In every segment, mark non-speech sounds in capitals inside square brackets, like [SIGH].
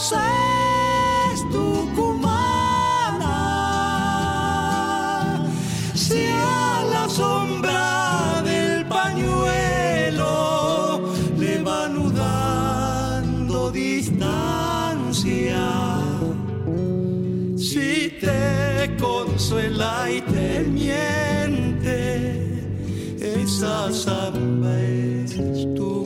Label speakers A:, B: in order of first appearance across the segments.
A: es tucumana. Si a la sombra del pañuelo le va anudando distancia. Si te consuela y te miente, esa samba es tu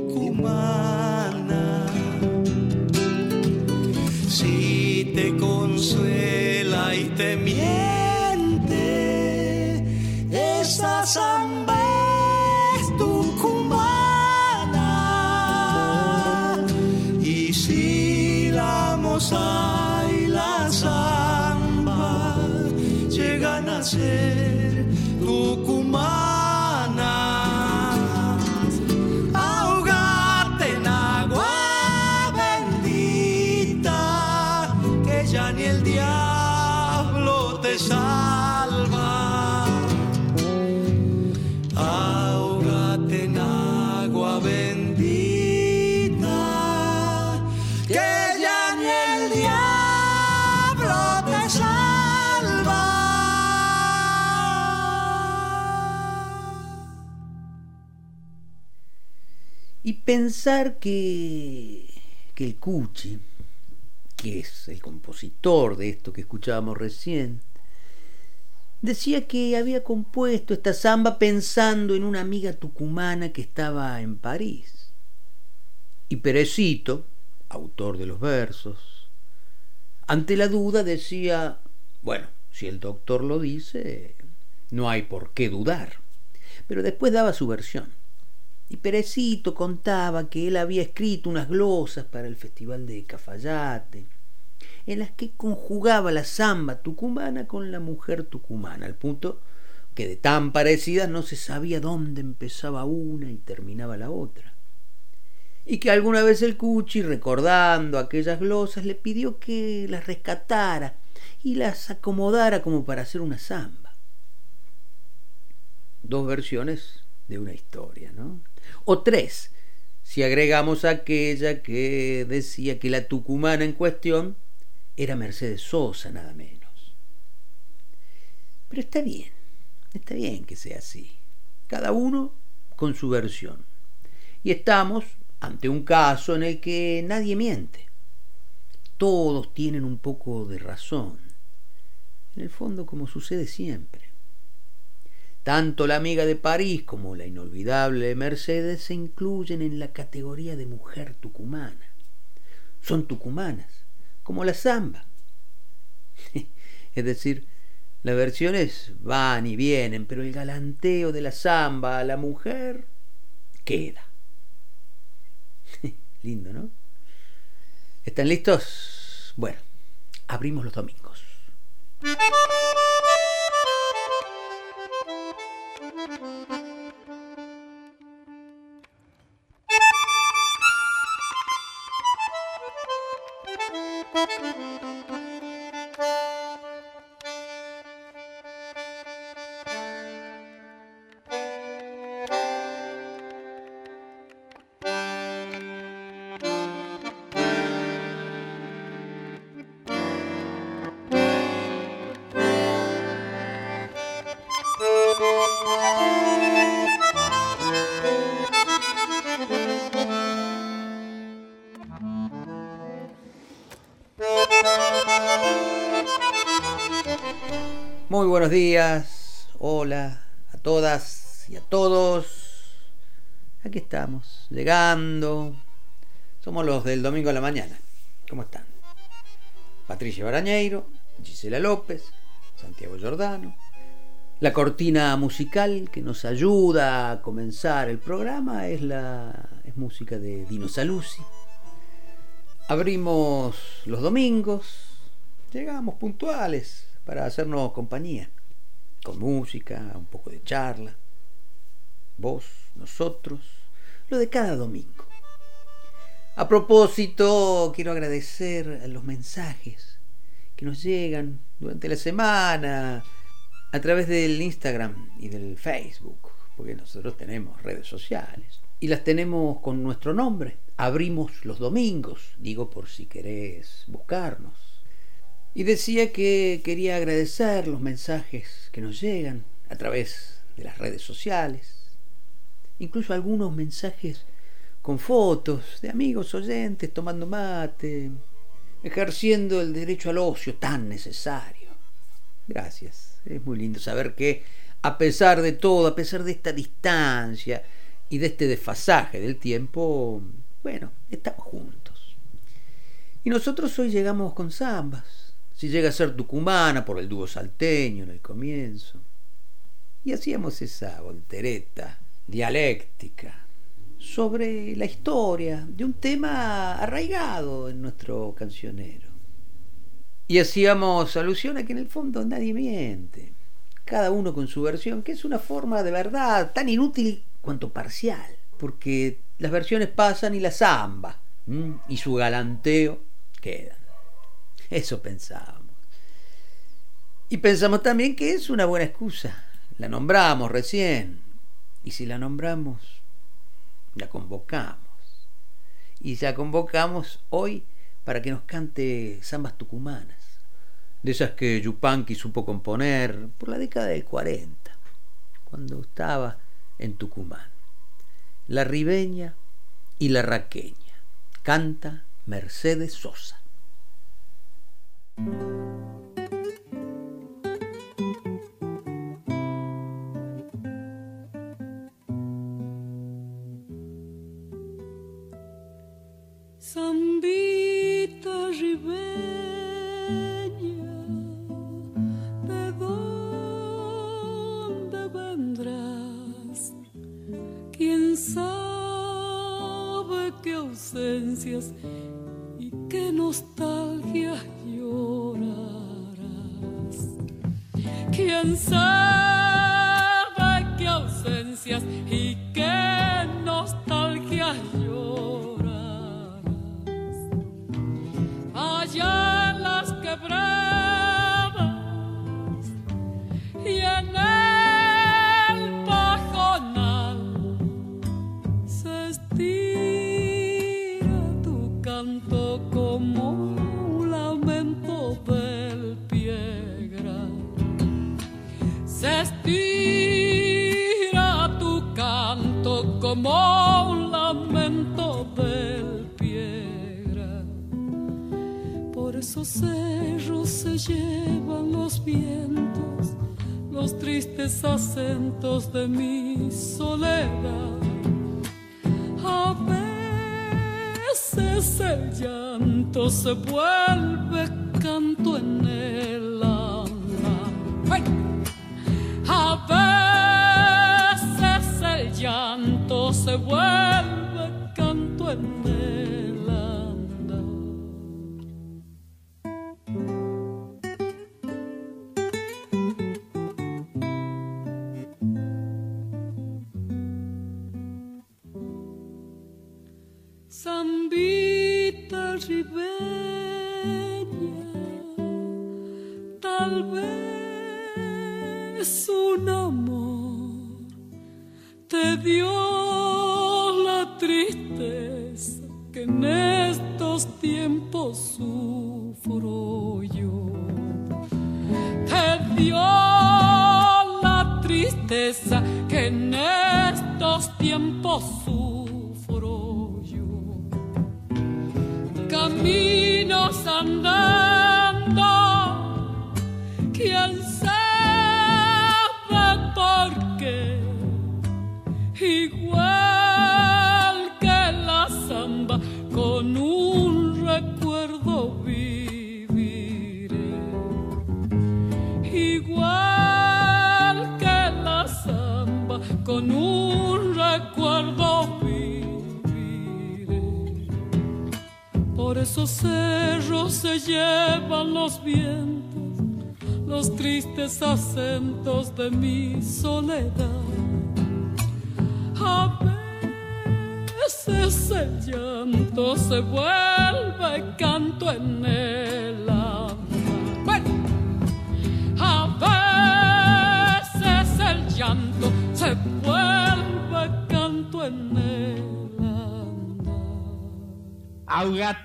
B: pensar que, que el Cuchi, que es el compositor de esto que escuchábamos recién, decía que había compuesto esta samba pensando en una amiga tucumana que estaba en París. Y Perecito, autor de los versos, ante la duda decía, bueno, si el doctor lo dice, no hay por qué dudar. Pero después daba su versión. Y Perecito contaba que él había escrito unas glosas para el Festival de Cafayate, en las que conjugaba la samba tucumana con la mujer tucumana, al punto que de tan parecidas no se sabía dónde empezaba una y terminaba la otra. Y que alguna vez el Cuchi, recordando aquellas glosas, le pidió que las rescatara y las acomodara como para hacer una samba. Dos versiones de una historia, ¿no? O tres, si agregamos aquella que decía que la tucumana en cuestión era Mercedes Sosa, nada menos. Pero está bien, está bien que sea así. Cada uno con su versión. Y estamos ante un caso en el que nadie miente. Todos tienen un poco de razón. En el fondo, como sucede siempre. Tanto la amiga de París como la inolvidable Mercedes se incluyen en la categoría de mujer tucumana. Son tucumanas, como la samba. [LAUGHS] es decir, las versiones van y vienen, pero el galanteo de la samba a la mujer queda. [LAUGHS] Lindo, ¿no? ¿Están listos? Bueno, abrimos los domingos. Muy buenos días, hola a todas y a todos. Aquí estamos, llegando. Somos los del domingo a la mañana. ¿Cómo están? Patricia Barañeiro, Gisela López, Santiago Giordano. La cortina musical que nos ayuda a comenzar el programa es la es música de Dino Saluzzi. Abrimos los domingos, llegamos puntuales para hacernos compañía, con música, un poco de charla, vos, nosotros, lo de cada domingo. A propósito, quiero agradecer los mensajes que nos llegan durante la semana a través del Instagram y del Facebook, porque nosotros tenemos redes sociales y las tenemos con nuestro nombre. Abrimos los domingos, digo por si querés buscarnos y decía que quería agradecer los mensajes que nos llegan a través de las redes sociales, incluso algunos mensajes con fotos de amigos oyentes tomando mate, ejerciendo el derecho al ocio tan necesario. Gracias, es muy lindo saber que a pesar de todo, a pesar de esta distancia y de este desfasaje del tiempo, bueno, estamos juntos. Y nosotros hoy llegamos con zambas, si llega a ser tucumana por el dúo salteño en el comienzo. Y hacíamos esa voltereta dialéctica sobre la historia de un tema arraigado en nuestro cancionero. Y hacíamos alusión a que en el fondo nadie miente, cada uno con su versión, que es una forma de verdad tan inútil cuanto parcial, porque las versiones pasan y la zamba y su galanteo quedan. [LAUGHS] Eso pensábamos. Y pensamos también que es una buena excusa. La nombramos recién. Y si la nombramos, la convocamos. Y la convocamos hoy para que nos cante zambas tucumanas. De esas que Yupanqui supo componer por la década del 40, cuando estaba en Tucumán. La ribeña y la raqueña. Canta Mercedes Sosa.
C: Sandita Ribeña, de dónde vendrás, quién sabe qué ausencias y qué nostalgia. ¿Quién sabe qué ausencias y qué nostalgia yo? bois.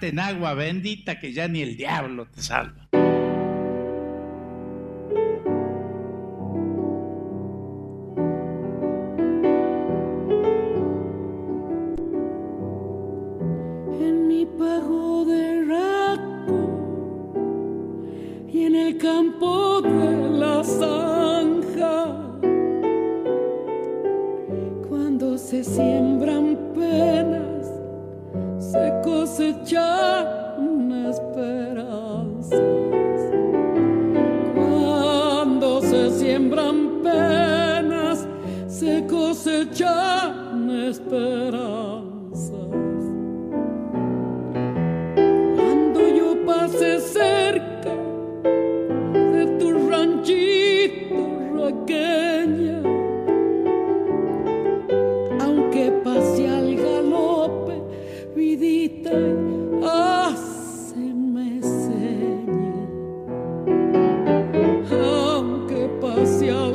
C: En agua bendita que ya ni el diablo te salva. infância.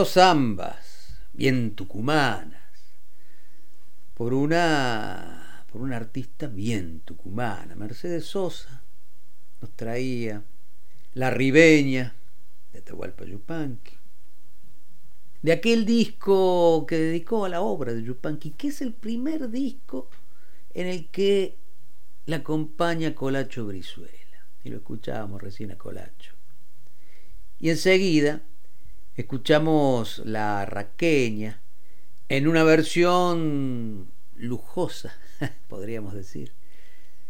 B: Dos zambas bien tucumanas. Por una por una artista bien tucumana Mercedes Sosa nos traía La Ribeña de Tahualpa Yupanqui. De aquel disco que dedicó a la obra de Yupanqui que es el primer disco en el que la acompaña Colacho Brizuela. Y lo escuchábamos recién a Colacho. Y enseguida Escuchamos la raqueña en una versión lujosa, [LAUGHS] podríamos decir,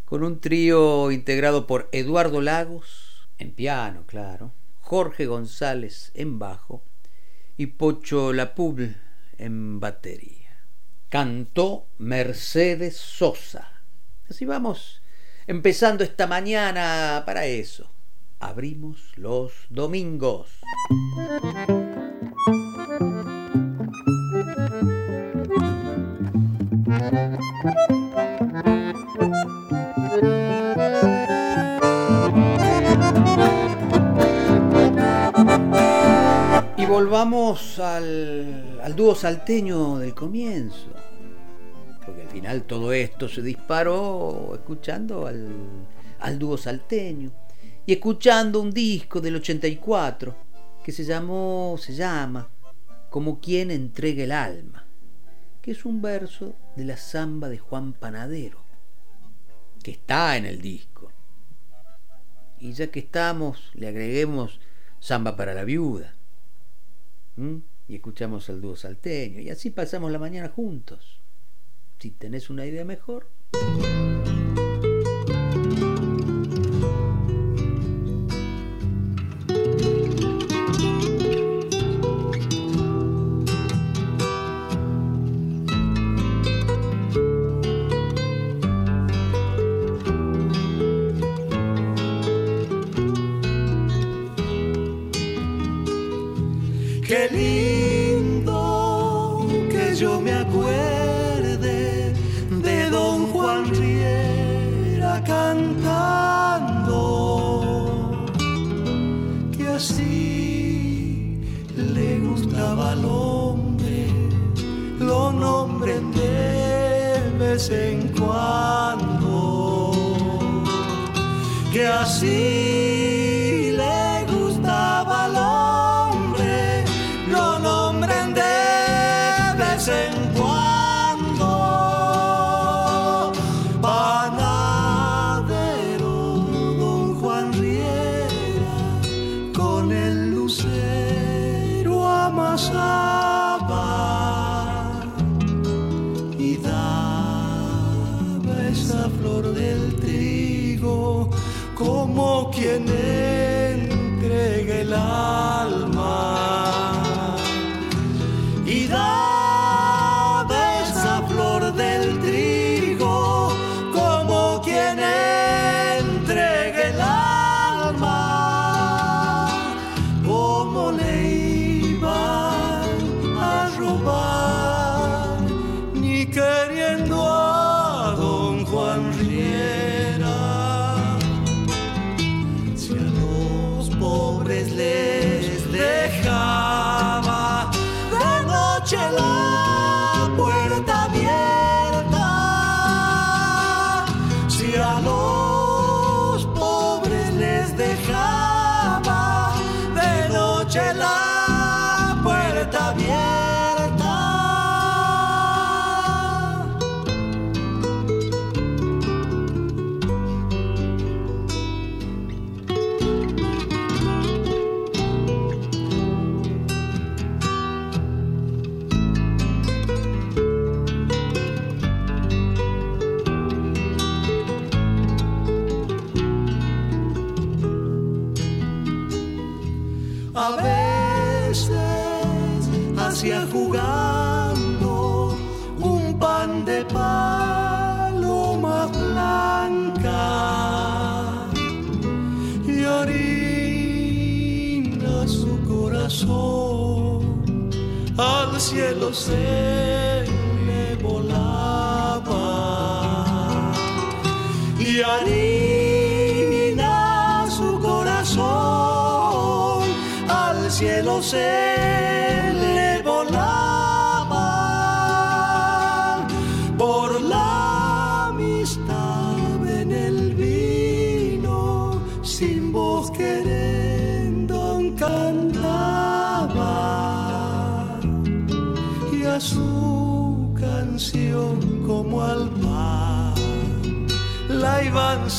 B: con un trío integrado por Eduardo Lagos, en piano, claro, Jorge González en bajo y Pocho Lapub en batería. Cantó Mercedes Sosa. Así vamos empezando esta mañana para eso abrimos los domingos. Y volvamos al, al dúo salteño del comienzo, porque al final todo esto se disparó escuchando al, al dúo salteño y escuchando un disco del 84 que se llamó, se llama, Como quien entrega el alma, que es un verso de la samba de Juan Panadero, que está en el disco. Y ya que estamos, le agreguemos samba para la viuda. Y escuchamos el dúo salteño, y así pasamos la mañana juntos. Si tenés una idea mejor.
A: see. say.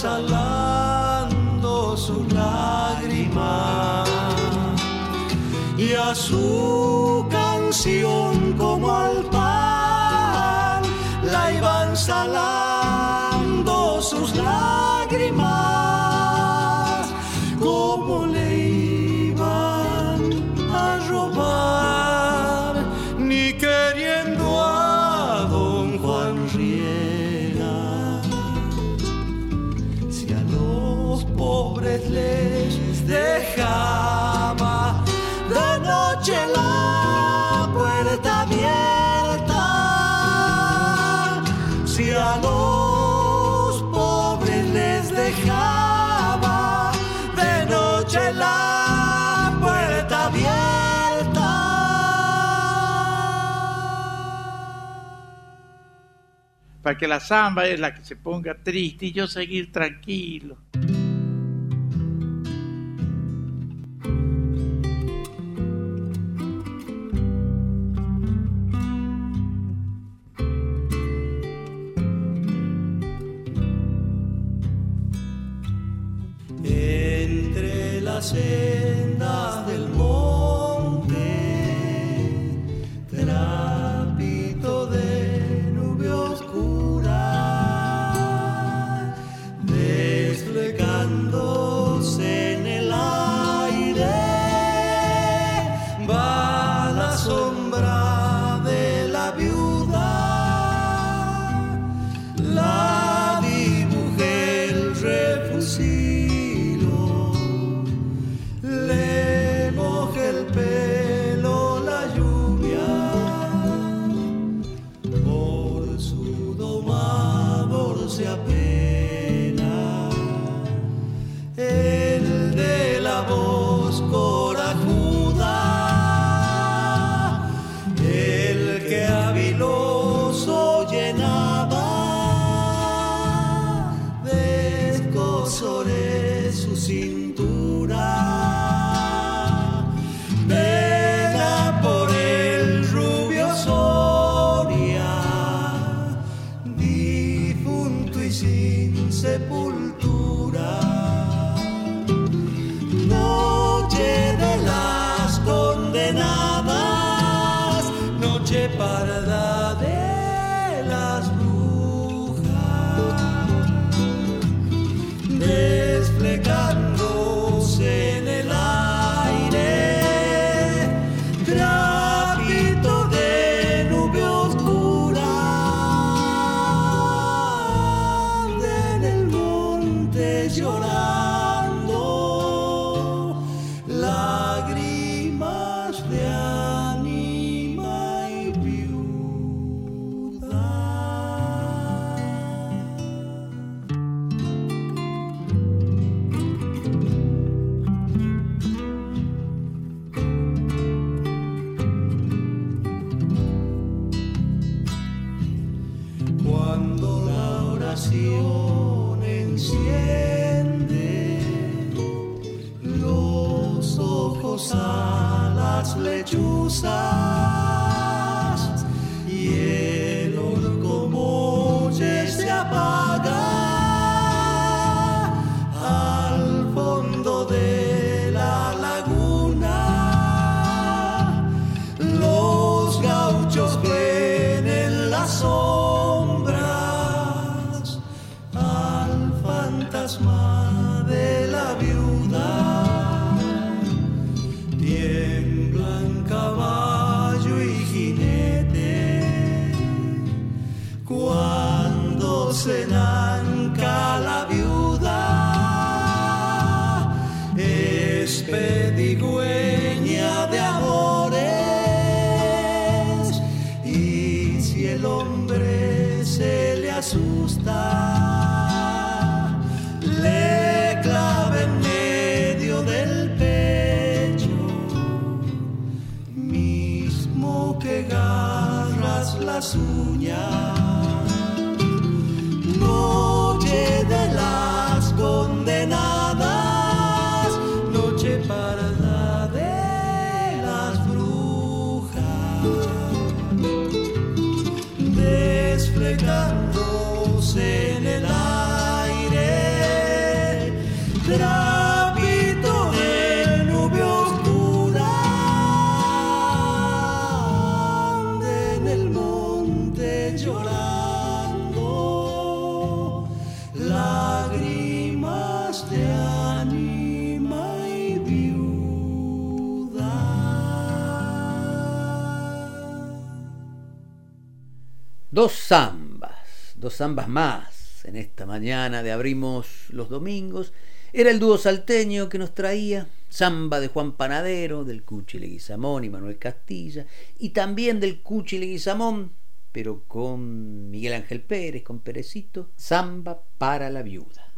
A: salando su lágrima y a su canción
D: para que la samba es la que se ponga triste y yo seguir tranquilo.
E: Entre las sendas del monte
A: voz zambas, más en esta mañana de abrimos los domingos. Era el dúo salteño que nos traía zamba de Juan Panadero, del Cuchi Leguizamón y Manuel Castilla, y también del Cuchi Leguizamón, pero con Miguel Ángel Pérez, con Perecito, zamba para la viuda.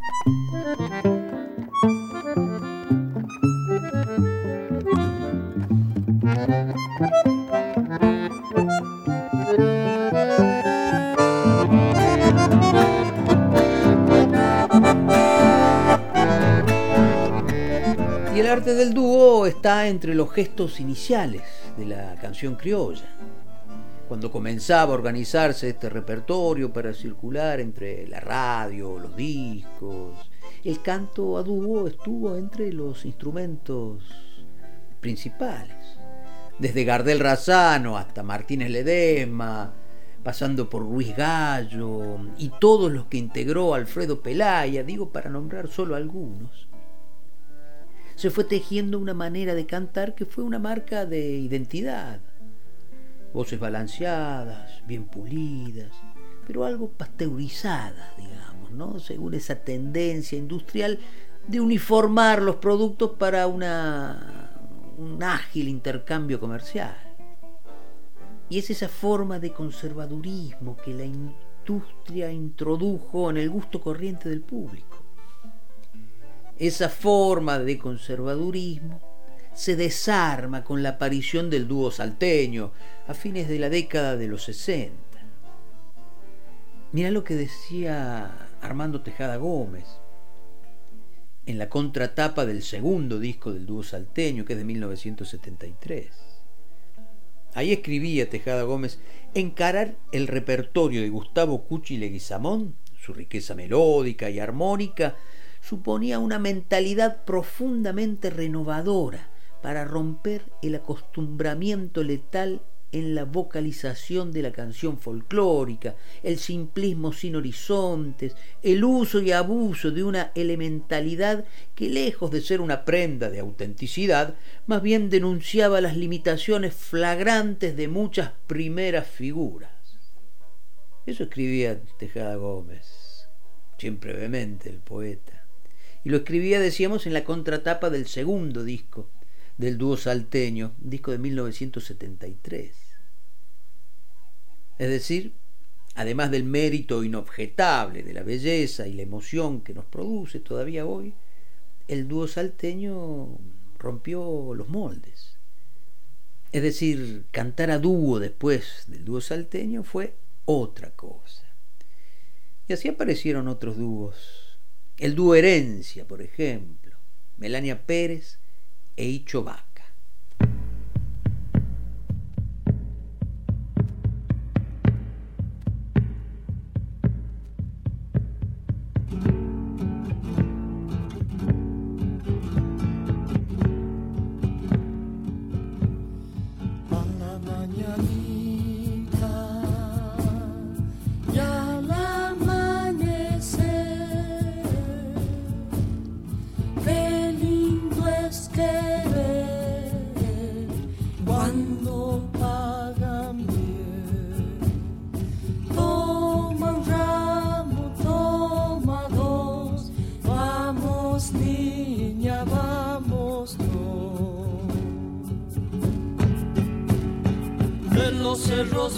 A: Arte del dúo está entre los gestos iniciales de la canción criolla. Cuando comenzaba a organizarse este repertorio para circular entre la radio, los discos, el canto a dúo estuvo entre los instrumentos principales. Desde Gardel Razano hasta Martínez Ledesma, pasando por Ruiz Gallo y todos los que integró Alfredo Pelaya, digo para nombrar solo algunos se fue tejiendo una manera de cantar que fue una marca de identidad. Voces balanceadas, bien pulidas, pero algo pasteurizadas, digamos, ¿no? Según esa tendencia industrial de uniformar los productos para un ágil intercambio comercial. Y es esa forma de conservadurismo que la
B: industria introdujo en el gusto corriente del público. Esa forma de conservadurismo se desarma con la aparición del dúo salteño a fines de la década de los 60. Mira lo que decía Armando Tejada Gómez en la contratapa del segundo disco del dúo salteño, que es de 1973. Ahí escribía Tejada Gómez, encarar el repertorio de Gustavo Cuchi Leguizamón, su riqueza melódica y armónica, suponía una mentalidad profundamente renovadora para romper el acostumbramiento letal en la vocalización de la canción folclórica, el simplismo sin horizontes, el uso y abuso de una elementalidad que lejos de ser una prenda de autenticidad, más bien denunciaba las limitaciones flagrantes de muchas primeras figuras. Eso escribía Tejada Gómez, siempre vehemente el poeta. Y lo escribía, decíamos, en la contratapa del segundo disco del dúo salteño, disco de 1973. Es decir, además del mérito inobjetable de la belleza y la emoción que nos produce todavía hoy, el dúo salteño rompió los moldes. Es decir, cantar a dúo después del dúo salteño fue otra cosa. Y así aparecieron otros dúos. El dúo Herencia, por ejemplo, Melania Pérez e Icho los cerros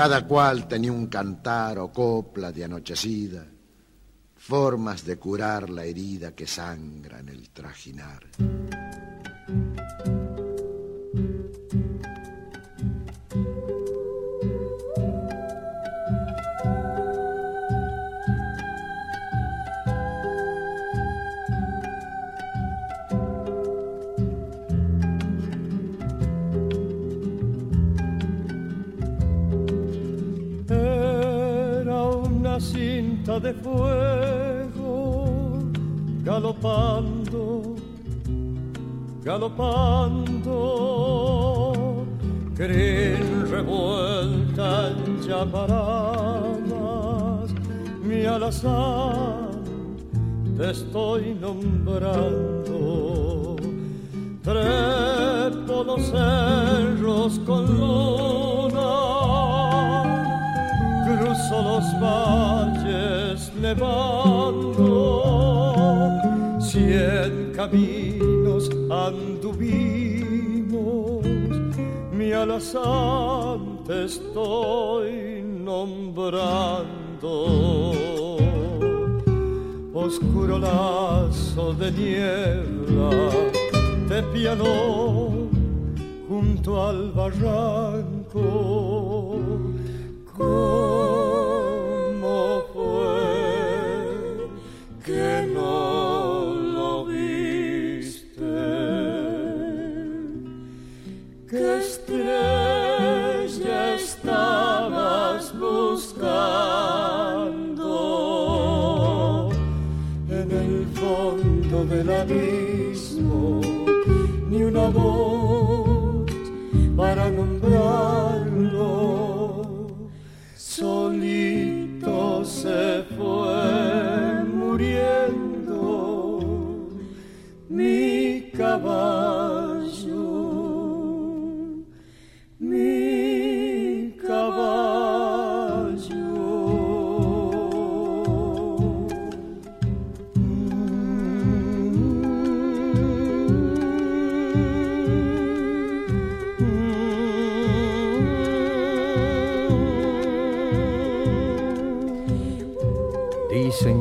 F: Cada cual tenía un cantar o copla de anochecida, formas de curar la herida que sangra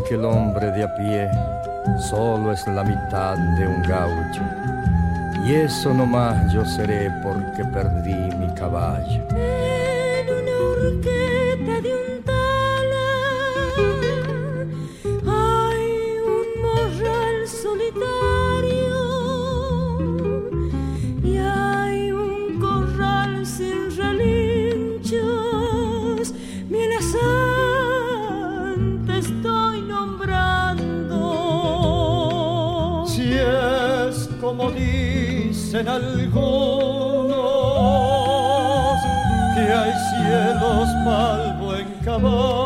F: que el
G: hombre de a pie solo es la mitad de un gaucho. Y eso nomás yo seré porque perdí mi caballo.
F: Dicen algunos que hay cielos mal buen caballo,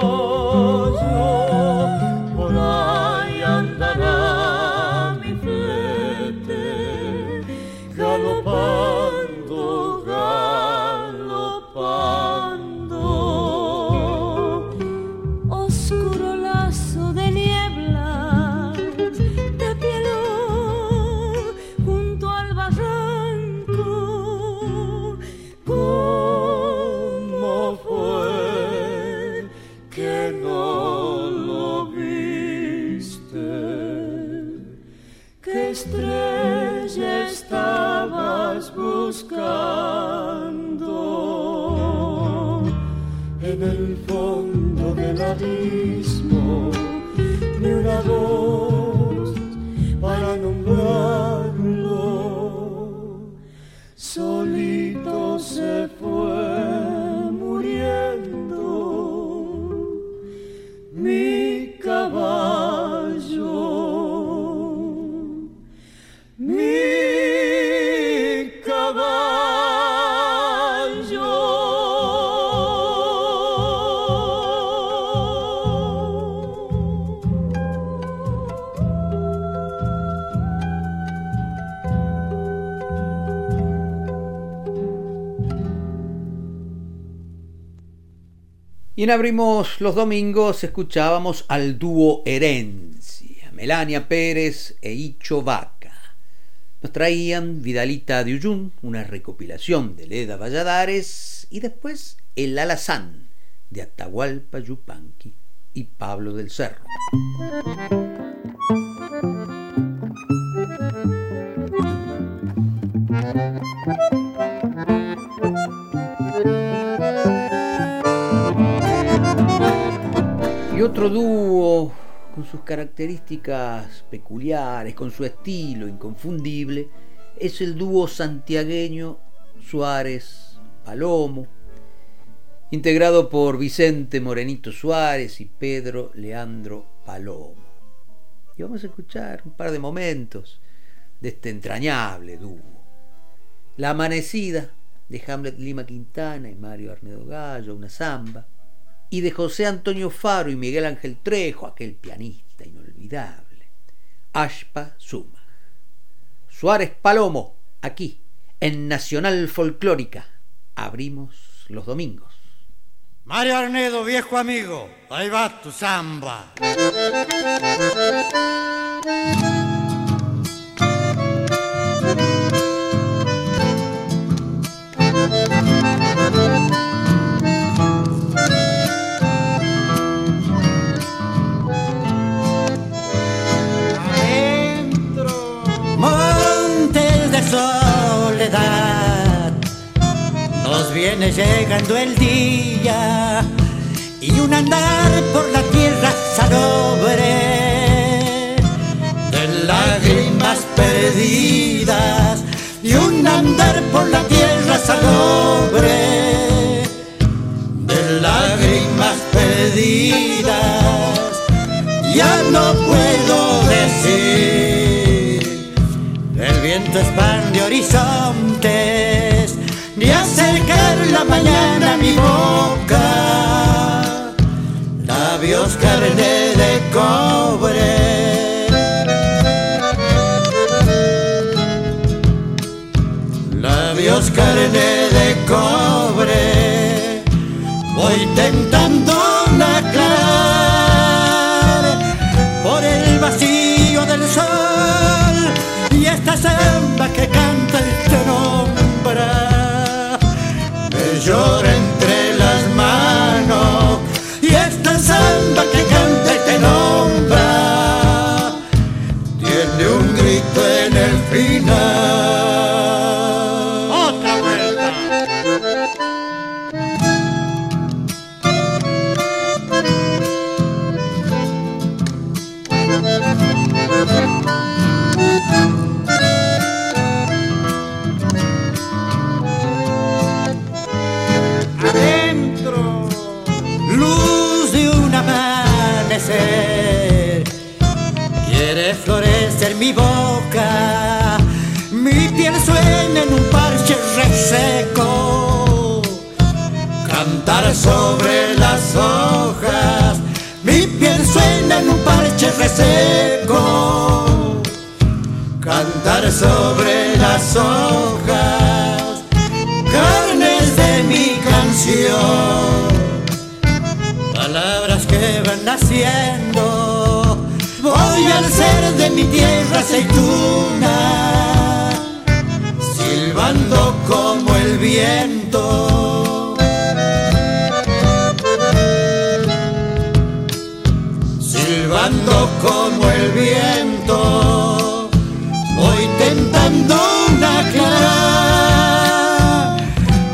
B: Y Abrimos los Domingos escuchábamos al dúo Herencia, Melania Pérez e Icho Vaca. Nos traían Vidalita de Uyún, una recopilación de Leda Valladares, y después El Alazán de Atahualpa Yupanqui y Pablo del Cerro. Otro dúo con sus características peculiares, con su estilo inconfundible, es el dúo santiagueño Suárez Palomo, integrado por Vicente Morenito Suárez y Pedro Leandro Palomo. Y vamos a escuchar un par de momentos de este entrañable dúo. La amanecida de Hamlet Lima Quintana y Mario Arnedo Gallo, una samba, y de José Antonio Faro y Miguel Ángel Trejo, aquel pianista inolvidable. Ashpa Suma. Suárez Palomo, aquí, en Nacional Folclórica. Abrimos los domingos.
H: Mario Arnedo, viejo amigo, ahí va tu samba.
I: Viene llegando el día y un andar por la tierra salobre de lágrimas perdidas y un andar por la tierra salobre de lágrimas perdidas. Ya no puedo decir el viento expande horizontes ni acercar la mañana mi boca. Labios carne de cobre. Labios carne de cobre. Voy tentando aclarar por el vacío del sol y esta samba que el final reseco cantar sobre las hojas mi piel suena en un parche reseco cantar sobre las hojas carnes de mi canción, palabras que van naciendo, voy al ser de mi tierra aceituna, silbando viento. Silbando como el viento, voy tentando una clara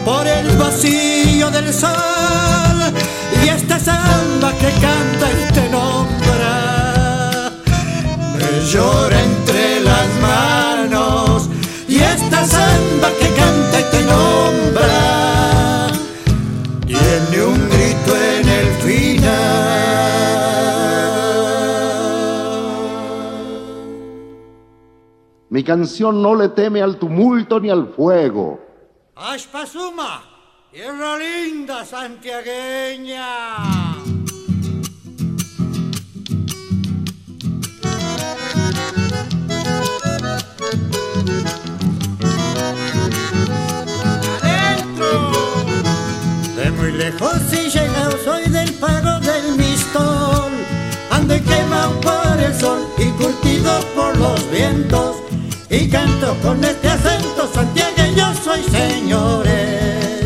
I: por el vacío del sol y esta samba que canta y te nombra me llora
J: canción no le teme al tumulto ni al fuego.
H: Ashpasuma, tierra linda santiagueña.
I: De muy lejos Y canto con este acento santiagueño soy señores.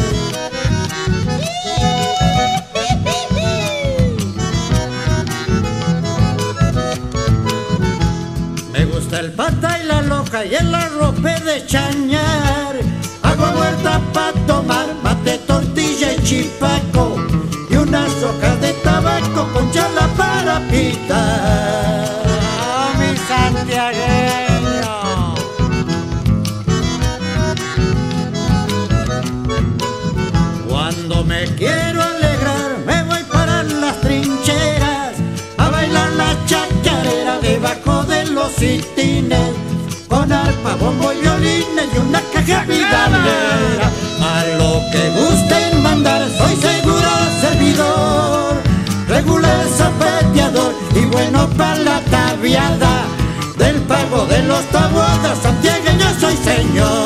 I: Me gusta el pata y la loca y el arrope de chañar. Agua muerta pa' tomar, mate, tortilla y chipaco. Y unas hojas de tabaco con chala para pitar Con arpa, bombo y violines y una caja vidalera A lo que gusten mandar soy seguro servidor Regular zapateador y bueno para la tabiada. Del pago de los tabuadas santiagueños soy señores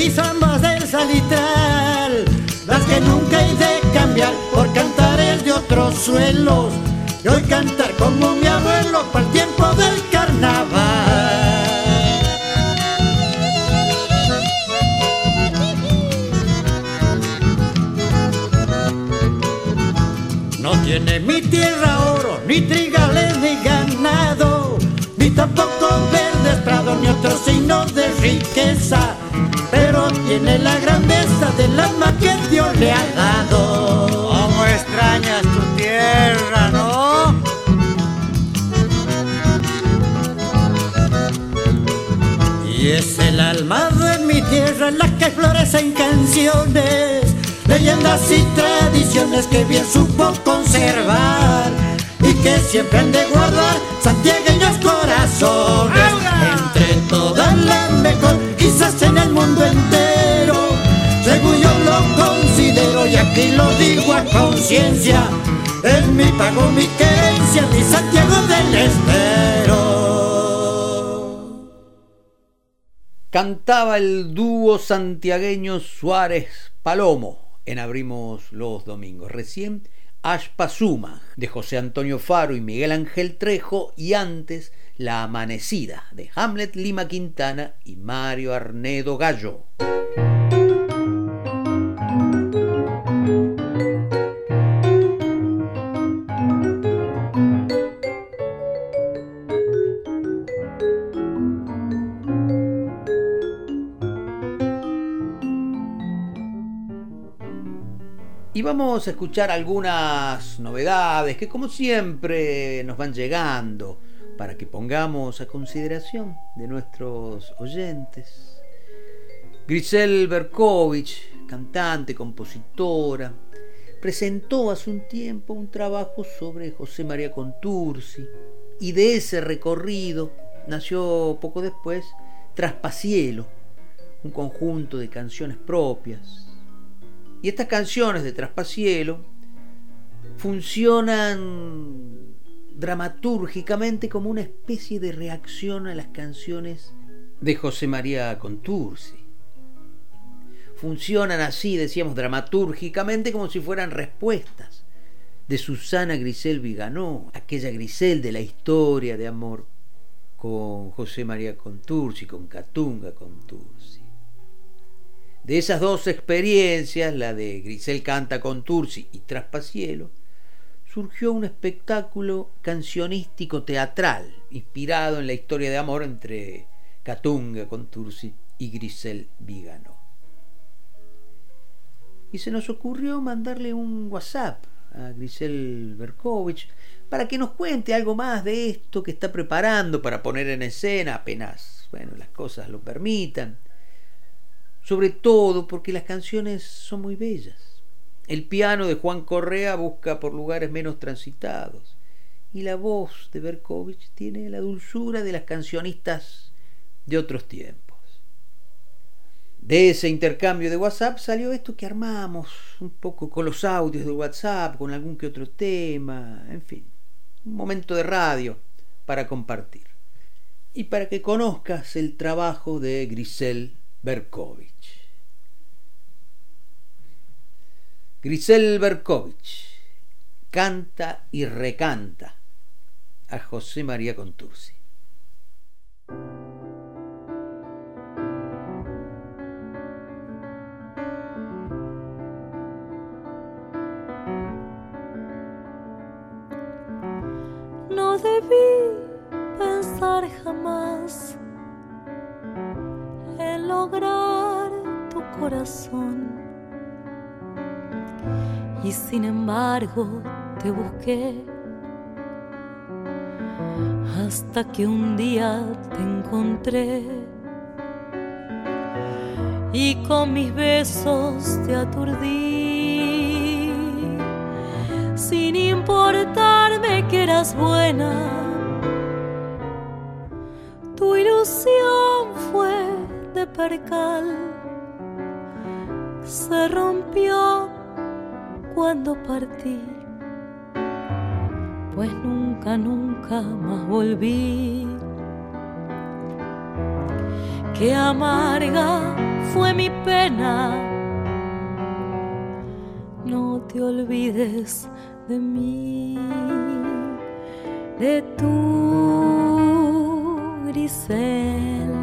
I: y zambas del salitral, las que nunca he de cambiar por cantares de otros suelos, y hoy cantar como mi abuelo para el tiempo del carnaval. No tiene mi tierra oro, ni trigales ni ganado, ni tampoco verdes prados, ni otros signos de riqueza. Le ha dado.
K: ¿Cómo extrañas tu tierra, no?
I: Y es el alma de mi tierra en la que florecen canciones, leyendas y tradiciones que bien supo conservar y que siempre han de guardar santiagueños corazones. Entre todas las mejor, quizás en el mundo entero, según yo lo y aquí lo digo a conciencia. Mi pago, mi querencia, mi Santiago del Estero.
B: Cantaba el dúo santiagueño Suárez Palomo en Abrimos los Domingos. Recién Ashpazuma de José Antonio Faro y Miguel Ángel Trejo y antes La Amanecida de Hamlet Lima Quintana y Mario Arnedo Gallo. Y vamos a escuchar algunas novedades que como siempre nos van llegando para que pongamos a consideración de nuestros oyentes. Grisel Berkovich, cantante, compositora, presentó hace un tiempo un trabajo sobre José María Contursi y de ese recorrido nació poco después Traspacielo, un conjunto de canciones propias y estas canciones de Traspacielo funcionan dramatúrgicamente como una especie de reacción a las canciones de José María Contursi. Funcionan así, decíamos, dramatúrgicamente como si fueran respuestas de Susana Grisel Viganó, aquella Grisel de la historia de amor con José María Contursi, con Catunga Contursi. De esas dos experiencias, la de Grisel canta con Tursi y Traspacielo, surgió un espectáculo cancionístico teatral inspirado en la historia de amor entre Catunga Contursi y Grisel Vígano. Y se nos ocurrió mandarle un WhatsApp a Grisel Berkovich para que nos cuente algo más de esto que está preparando para poner en escena apenas, bueno, las cosas lo permitan sobre todo porque las canciones son muy bellas. El piano de Juan Correa busca por lugares menos transitados y la voz de Berkovich tiene la dulzura de las cancionistas de otros tiempos. De ese intercambio de WhatsApp salió esto que armamos un poco con los audios de WhatsApp, con algún que otro tema, en fin, un momento de radio para compartir. Y para que conozcas el trabajo de Grisel Berkovich. Grisel Berkovich canta y recanta a José María Contursi.
L: No debí pensar jamás lograr tu corazón. Y sin embargo te busqué. Hasta que un día te encontré. Y con mis besos te aturdí. Sin importarme que eras buena tu ilusión percal se rompió cuando partí, pues nunca, nunca más volví. Qué amarga fue mi pena, no te olvides de mí, de tu grisel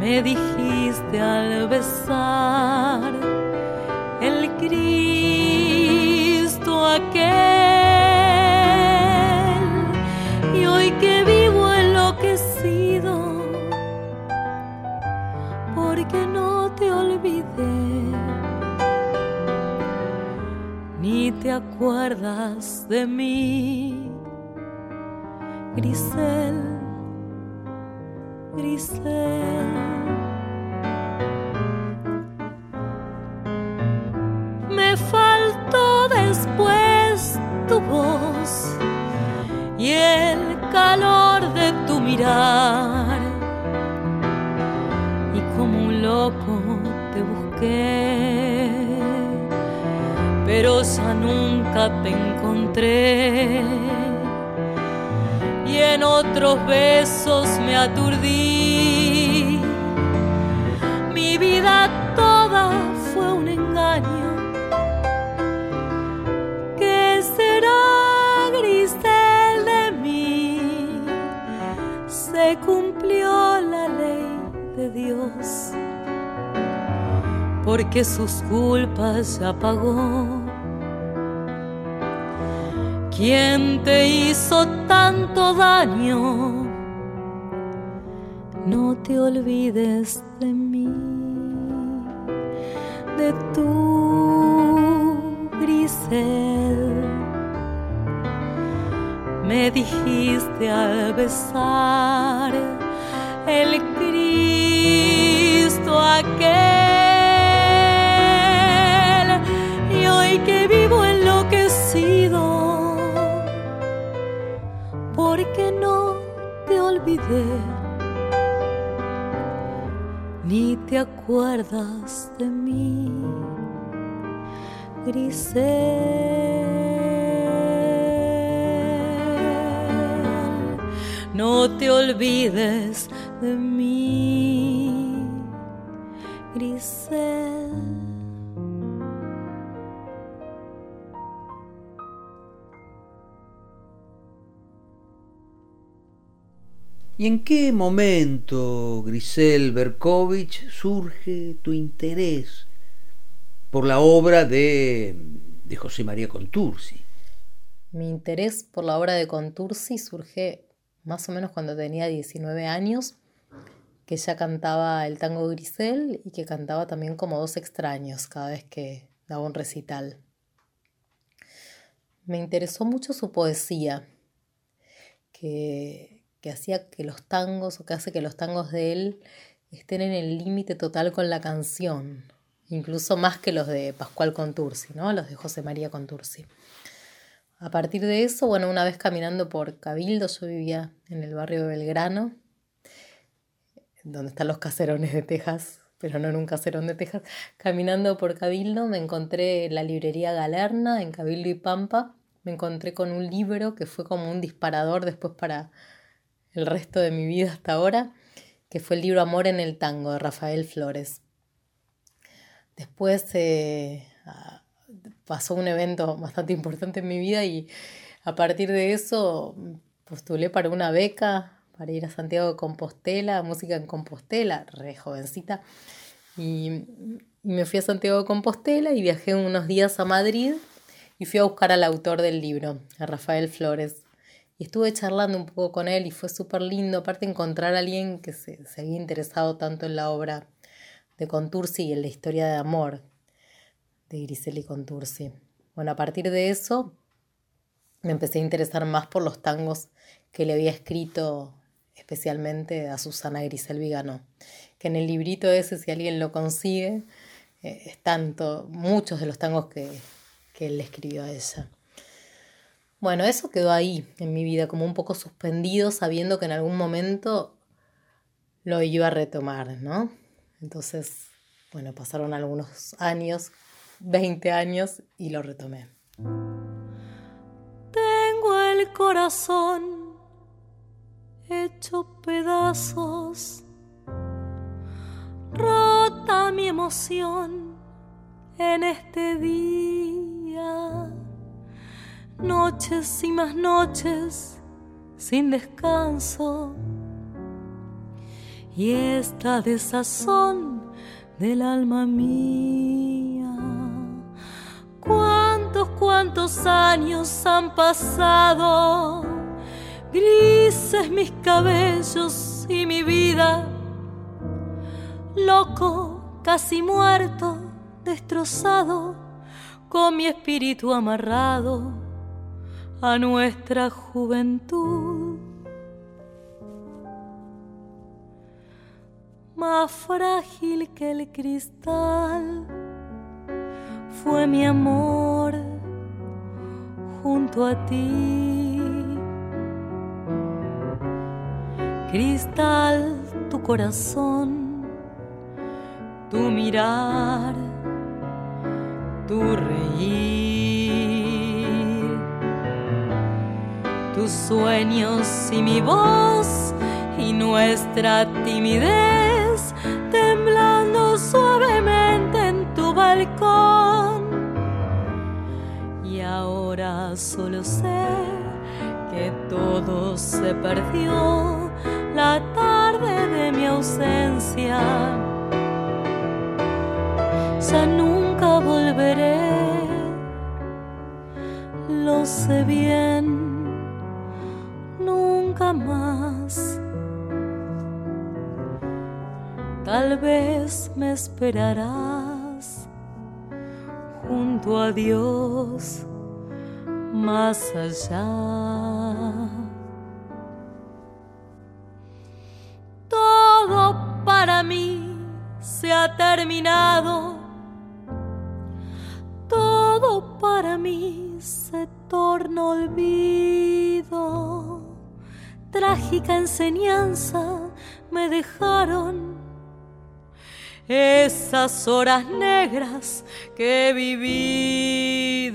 L: me dijiste al besar el Cristo aquel. Y hoy que vivo enloquecido, porque no te olvidé, ni te acuerdas de mí, Grisel. Grisel. Me faltó después tu voz y el calor de tu mirar. Y como un loco te busqué, pero ya nunca te encontré. En otros besos me aturdí. Mi vida toda fue un engaño. ¿Qué será Grisel de mí? Se cumplió la ley de Dios porque sus culpas ya pagó. ¿Quién te hizo tanto daño? No te olvides de mí, de tu Grisel. Me dijiste al besar el Cristo aquel porque no te olvidé. Ni te acuerdas de mí Grisel. No te olvides de mí,
B: ¿Y en qué momento, Grisel Berkovich, surge tu interés por la obra de, de José María Contursi?
M: Mi interés por la obra de Contursi surge más o menos cuando tenía 19 años, que ya cantaba el tango Grisel y que cantaba también como dos extraños cada vez que daba un recital. Me interesó mucho su poesía, que, que hacía que los tangos, o que hace que los tangos de él estén en el límite total con la canción, incluso más que los de Pascual Contursi, ¿no? los de José María Contursi. A partir de eso, bueno, una vez caminando por Cabildo, yo vivía en el barrio de Belgrano, donde están los caserones de Texas, pero no en un caserón de Texas. Caminando por Cabildo me encontré la librería Galerna en Cabildo y Pampa. Me encontré con un libro que fue como un disparador después para el resto de mi vida hasta ahora, que fue el libro Amor en el Tango de Rafael Flores. Después eh, pasó un evento bastante importante en mi vida y a partir de eso postulé para una beca para ir a Santiago de Compostela, música en Compostela, re jovencita. Y, me fui a Santiago de Compostela y viajé unos días a Madrid y fui a buscar al autor del libro, a Rafael Flores. Y estuve charlando un poco con él y fue súper lindo, aparte encontrar a alguien que se, se había interesado tanto en la obra de Contursi y en la historia de amor de Griseli Contursi. Bueno, a partir de eso me empecé a interesar más por los tangos que le había escrito especialmente a Susana Grisel Vigano, que en el librito ese, si alguien lo consigue, eh, están muchos de los tangos que, que él le escribió a ella. Bueno, eso quedó ahí en mi vida, como un poco suspendido, sabiendo que en algún momento lo iba a retomar, ¿no? Entonces, bueno, pasaron algunos años, 20 años, y lo retomé.
L: Tengo el corazón hecho pedazos, rota mi emoción en este día, noches y más noches sin descanso, y esta desazón del alma mía. ¿Cuántos, cuántos años han pasado? grises mis cabellos y mi vida, loco, casi muerto, destrozado, con mi espíritu amarrado a nuestra juventud. Más frágil que el cristal fue mi amor junto a ti. Cristal, tu corazón, tu mirar, tu reír, tus sueños y mi voz y nuestra timidez temblando suavemente en tu balcón. Y ahora solo sé que todo se perdió la tarde de mi ausencia. Ya nunca volveré, lo sé bien, nunca más. Tal vez me esperarás junto a Dios más allá. Todo para mí se ha terminado. Todo para mí se torna olvido. Trágica enseñanza me dejaron esas horas negras que he vivido.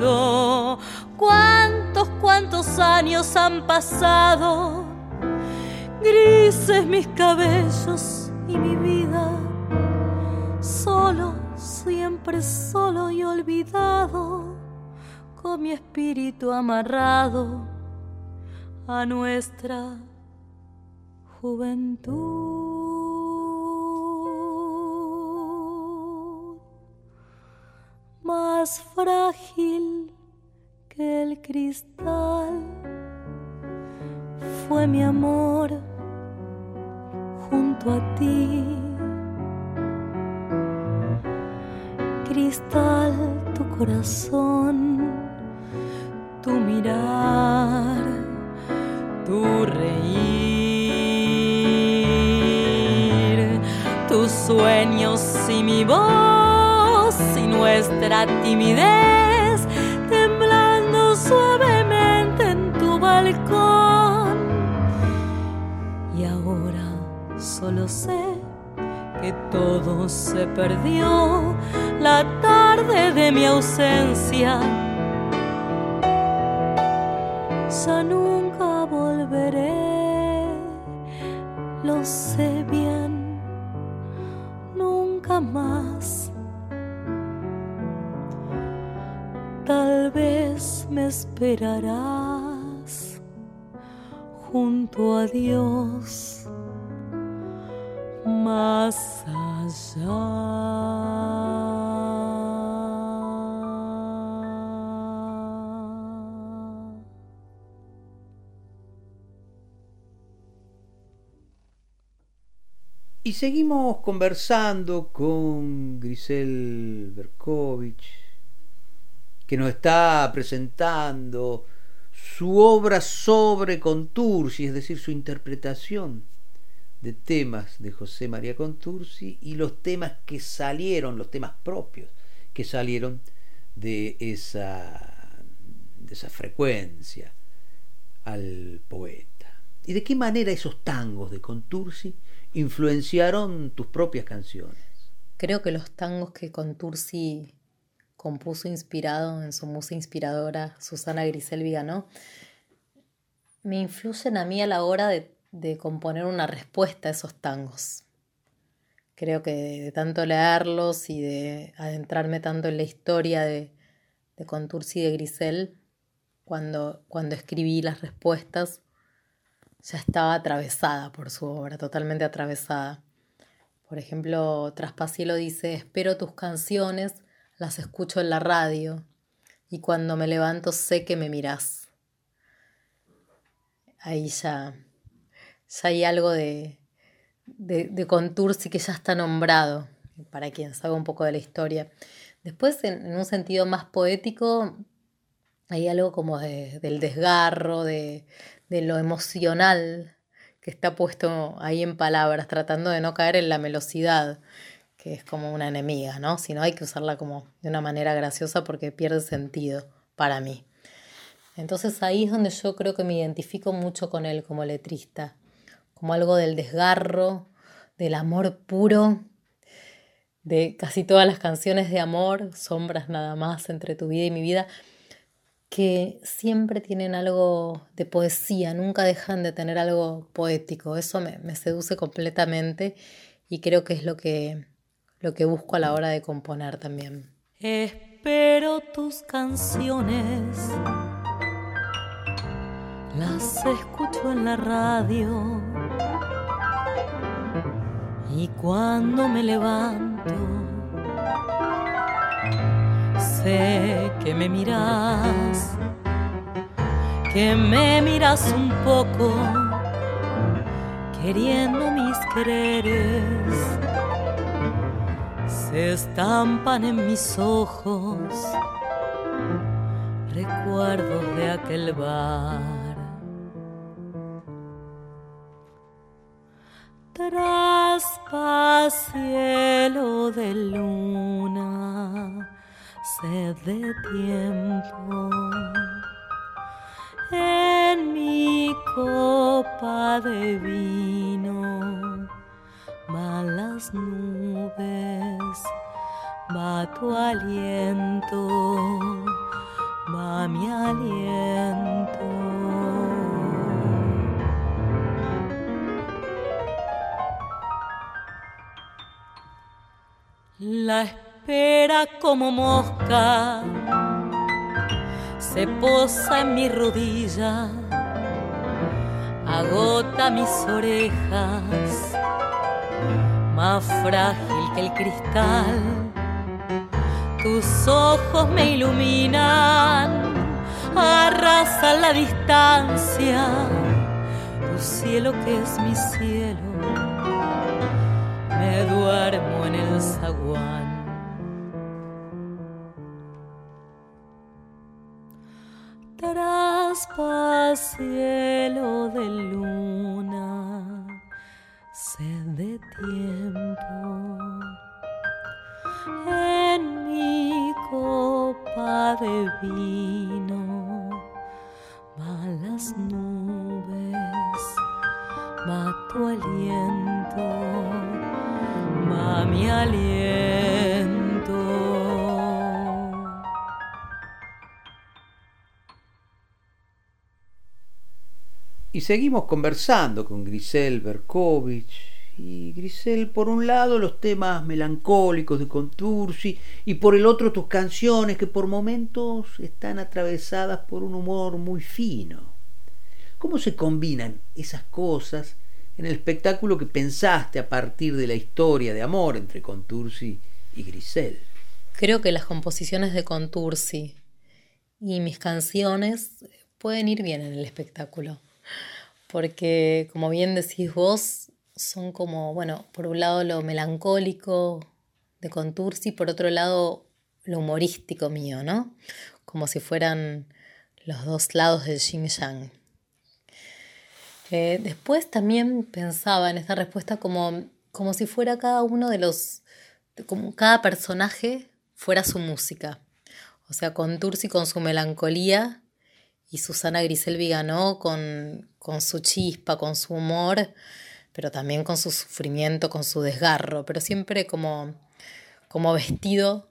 L: ¿Cuántos, cuántos años han pasado? Grises mis cabellos y mi vida. Solo, siempre solo y olvidado, con mi espíritu amarrado a nuestra juventud. Más frágil que el cristal fue mi amor junto a ti. Cristal, tu corazón, tu mirar, tu reír, sueños y mi voz y nuestra timidez temblando suavemente en tu balcón. Y ahora solo sé que todo se perdió la tarde de mi ausencia. Ya nunca volveré, lo sé bien, Tal vez me esperarás junto a Dios más allá.
B: Y seguimos conversando con Grisel Berkovich, que nos está presentando su obra sobre Contursi, es decir, su interpretación de temas de José María Contursi y los temas que salieron, los temas propios que salieron de esa, de esa frecuencia al poeta. ¿Y de qué manera esos tangos de Contursi influenciaron tus propias canciones?
M: Creo que los tangos que Contursi compuso inspirado en su musa inspiradora Susana Grisel Viganó me influyen a mí a la hora de de componer una respuesta a esos tangos. Creo que de, tanto leerlos y de adentrarme tanto en la historia de, de Contursi y de Grisel, cuando, cuando escribí las respuestas, ya estaba atravesada por su obra, totalmente atravesada. Por ejemplo, Traspasielo dice, espero tus canciones, las escucho en la radio, y cuando me levanto sé que me mirás. Ahí ya hay algo de, de, de Contursi que ya está nombrado, para quien sabe un poco de la historia. Después, en, en un sentido más poético, hay algo como del desgarro, de, de lo emocional que está puesto ahí en palabras, tratando de no caer en la melosidad, que es como una enemiga, ¿no? Sino hay que usarla como de una manera graciosa porque pierde sentido para mí. Entonces ahí es donde yo creo que me identifico mucho con él como letrista, como algo del desgarro, del amor puro, de casi todas las canciones de amor, sombras nada más entre tu vida y mi vida, que siempre tienen algo de poesía, nunca dejan de tener algo poético. Eso me, seduce completamente y creo que es lo que, lo que busco a la hora de componer también.
L: Espero tus canciones, las escucho en la radio y cuando me levanto sé que me miras, que me miras un poco, queriendo mis quereres, se estampan en mis ojos recuerdos de aquel bar. cielo de luna, sed de tiempo. En mi copa de vino van las nubes, va tu aliento, va mi aliento. La espera como mosca se posa en mi rodilla, agota mis orejas, más frágil que el cristal. Tus ojos me iluminan, arrasan la distancia, tu cielo que es mi cielo me duermo en el zaguán. Cielo de luna, sed de tiempo. En mi copa de vino van las nubes, va tu aliento mi aliento.
B: Y seguimos conversando con Grisel Berkovich. Y Grisel, por un lado los temas melancólicos de Contursi y por el otro tus canciones que por momentos están atravesadas por un humor muy fino. ¿Cómo se combinan esas cosas en el espectáculo que pensaste a partir de la historia de amor entre Contursi y Grisel.
M: Creo que las composiciones de Contursi y mis canciones pueden ir bien en el espectáculo, porque como bien decís vos, son como, bueno, por un lado lo melancólico de Contursi, por otro lado lo humorístico mío, ¿no? Como si fueran los dos lados del yin yang. Eh, después también pensaba en esta respuesta como, como si fuera cada uno de los, como cada personaje fuera su música. O sea, con Tursi con su melancolía y Susana Grisel Viganó con, con su chispa, con su humor, pero también con su sufrimiento, con su desgarro, pero siempre como, como vestido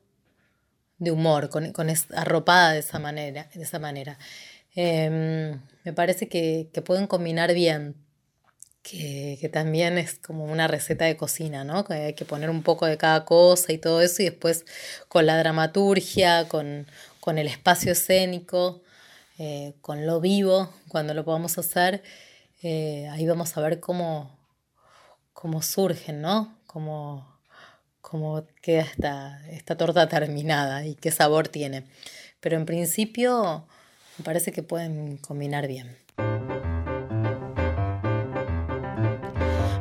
M: de humor, con, con arropada de esa manera. De esa manera. Em, me parece que, pueden combinar bien, que, también es como una receta de cocina, ¿no? Que hay que poner un poco de cada cosa y todo eso, y después con la dramaturgia, con, el espacio escénico, eh, con lo vivo, cuando lo podamos hacer, eh, ahí vamos a ver cómo, cómo surgen, ¿no? Cómo, cómo queda esta, esta torta terminada y qué sabor tiene. Pero en principio me parece que pueden combinar bien.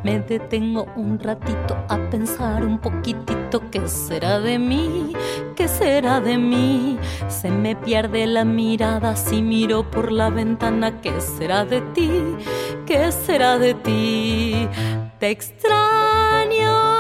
L: Me detengo un ratito a pensar un poquitito qué será de mí, qué será de mí. Se me pierde la mirada si miro por la ventana, qué será de ti, qué será de ti. Te extraño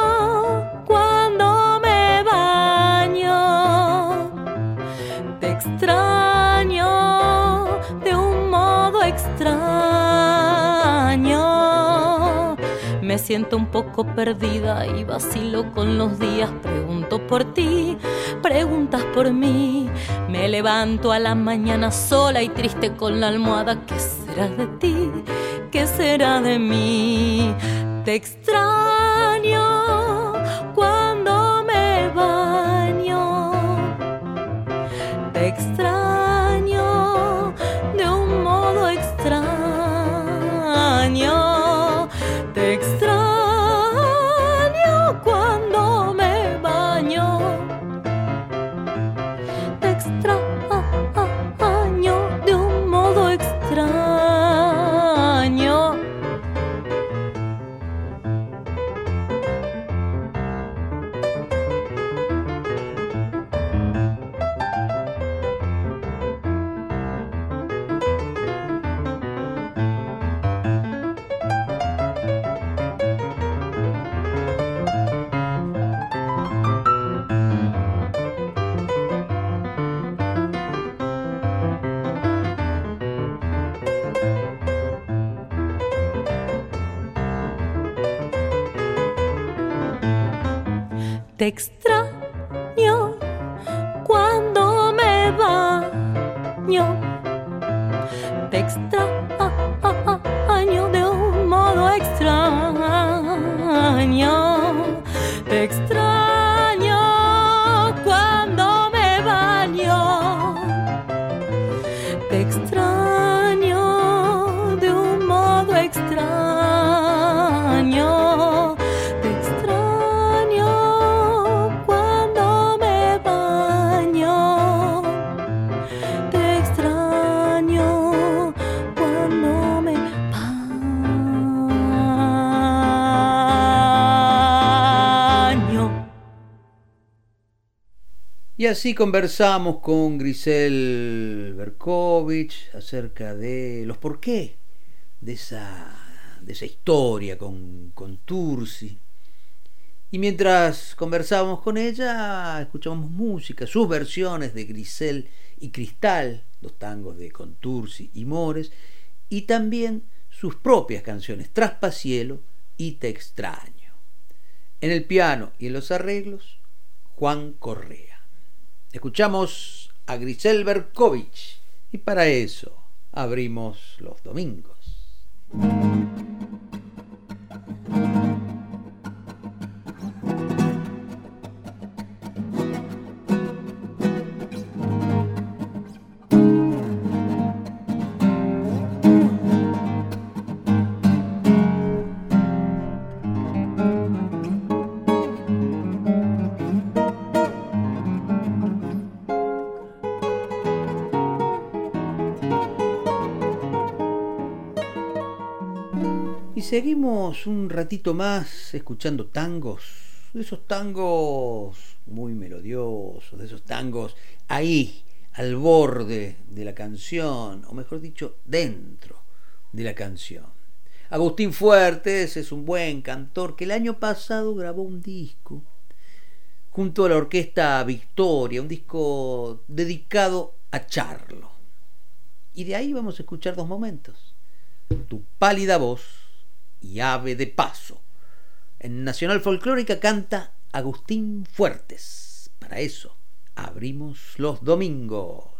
L: siento un poco perdida y vacilo con los días. Pregunto por ti, preguntas por mí. Me levanto a la mañana sola y triste con la almohada. ¿Qué será de ti? ¿Qué será de mí? Te extraño cuando me baño. Te extraño Te extraño
B: así conversamos con Grisel Berkovich acerca de los por qué de esa, de esa historia con, con Tursi. Y mientras conversábamos con ella, escuchábamos música, sus versiones de Grisel y Cristal, los tangos de Contursi y Mores, y también sus propias canciones, Traspacielo y Te extraño. En el piano y en los arreglos, Juan Correa. Escuchamos a Grisel Berkovich y para eso abrimos los domingos. Seguimos un ratito más escuchando tangos, de esos tangos muy melodiosos, de esos tangos ahí, al borde de la canción, o mejor dicho, dentro de la canción. Agustín Fuertes es un buen cantor que el año pasado grabó un disco junto a la orquesta Victoria, un disco dedicado a Charlo. Y de ahí vamos a escuchar dos momentos. Tu pálida voz y ave de paso. En Nacional Folclórica canta Agustín Fuertes. Para eso abrimos los domingos.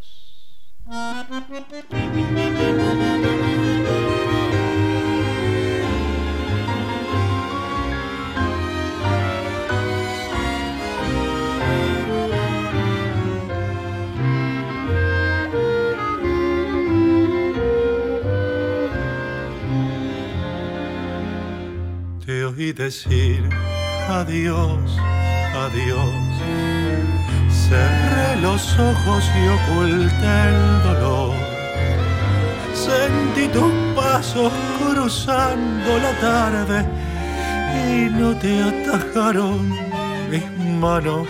N: Oí decir adiós, adiós. Cerré los ojos y oculté el dolor. Sentí tus pasos cruzando la tarde y no te atajaron mis manos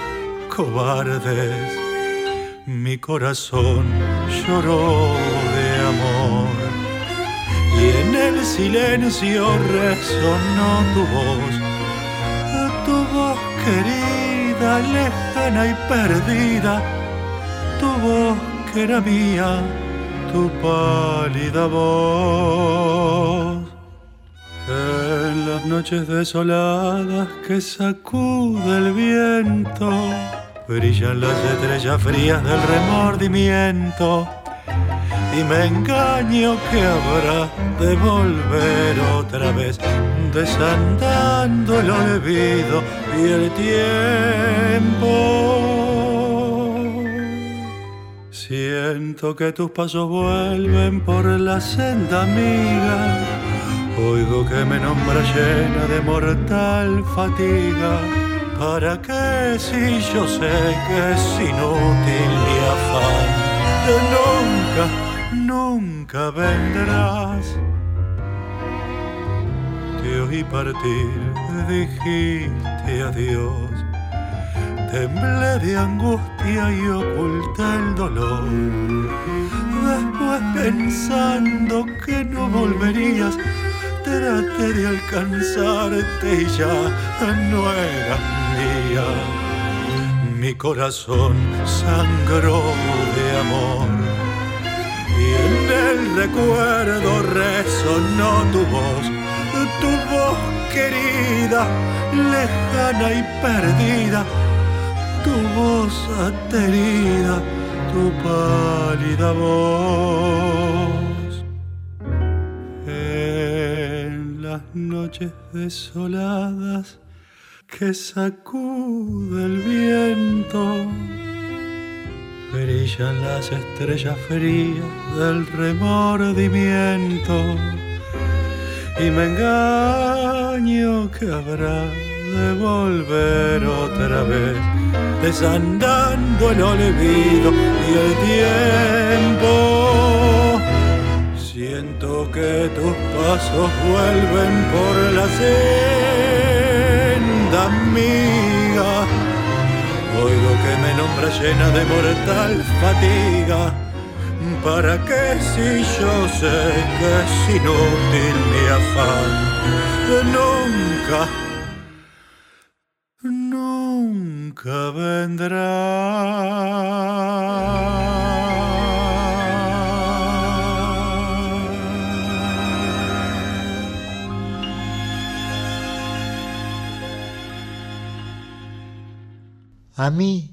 N: cobardes. Mi corazón lloró silencio resonó tu voz, tu voz querida, lejana y perdida, tu voz que era mía, tu pálida voz. En las noches desoladas que sacude el viento, brillan las estrellas frías del remordimiento y me engaño que habrá de volver otra vez, desandando el olvido y el tiempo. Siento que tus pasos vuelven por la senda amiga, oigo que me nombra llena de mortal fatiga. ¿Para qué si yo sé que es inútil mi afán? De nunca nunca vendrás. Te oí partir, dijiste adiós. Temblé de angustia y oculté el dolor. Después pensando que no volverías, traté de alcanzarte y ya no eras mía. Mi corazón sangró de amor y en el recuerdo resonó tu voz, tu voz querida, lejana y perdida, tu voz aterida, tu pálida voz. En las noches desoladas que sacude el viento, brillan las estrellas frías del remordimiento y me engaño que habrá de volver otra vez desandando el olvido y el tiempo. Siento que tus pasos vuelven por la senda amiga que me nombra llena de mortal fatiga. ¿Para qué si yo sé que es inútil mi afán? Nunca, nunca vendrá.
O: A mí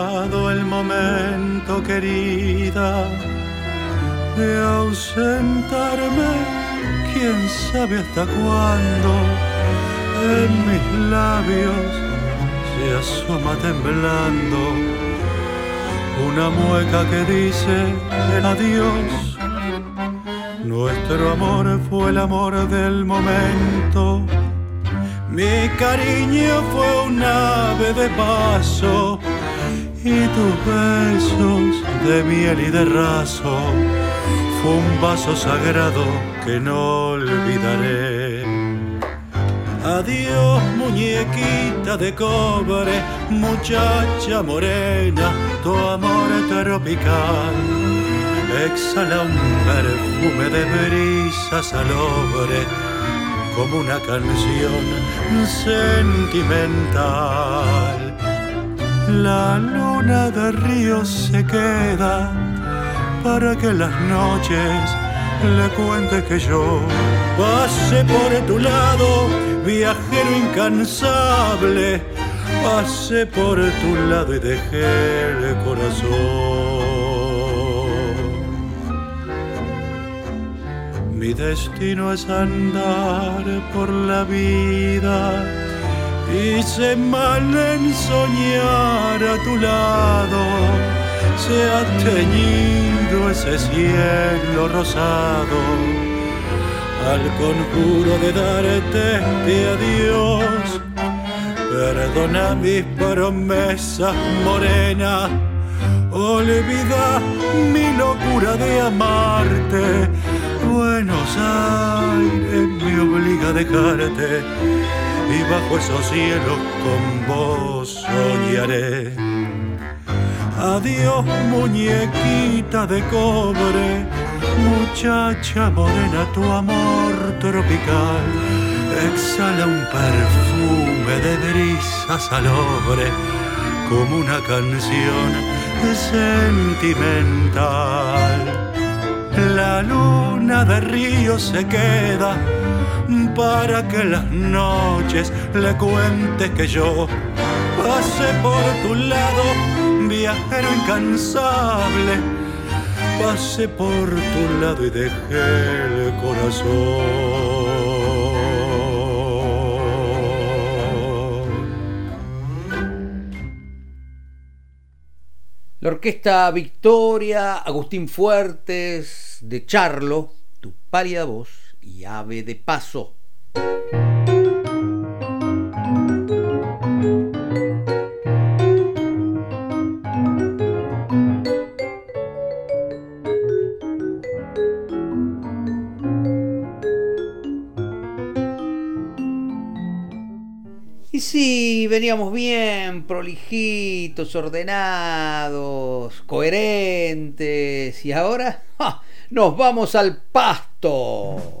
N: Momento, querida, de ausentarme, quién sabe hasta cuándo. En mis labios se asoma temblando una mueca que dice adiós. Nuestro amor fue el amor del momento mi cariño fue un ave de paso y tus besos de miel y de raso fue un vaso sagrado que no olvidaré. Adiós muñequita de cobre, muchacha morena, tu amor tropical. Exhala un perfume de brisa salobre como una canción sentimental. La luna de río se queda para que las noches le cuente que yo pasé por tu lado, viajero incansable, pasé por tu lado y dejé el corazón. Mi destino es andar por la vida Hice mal en soñar a tu lado, se ha teñido ese cielo rosado al conjuro de darte este adiós. Perdona mis promesas morenas, olvida mi locura de amarte. Buenos Aires me obliga a dejarte y bajo esos cielos con vos soñaré. Adiós muñequita de cobre, muchacha morena, tu amor tropical exhala un perfume de brisa salobre como una canción sentimental. La luna de río se queda para que las noches le cuentes que yo pasé por tu lado, viajero incansable. Pasé por tu lado y dejé el corazón.
B: La orquesta Victoria, Agustín Fuertes, de Charlo, Tu pálida voz y Ave de Paso. Y sí, veníamos bien, prolijitos, ordenados, coherentes, y ahora nos vamos al pasto.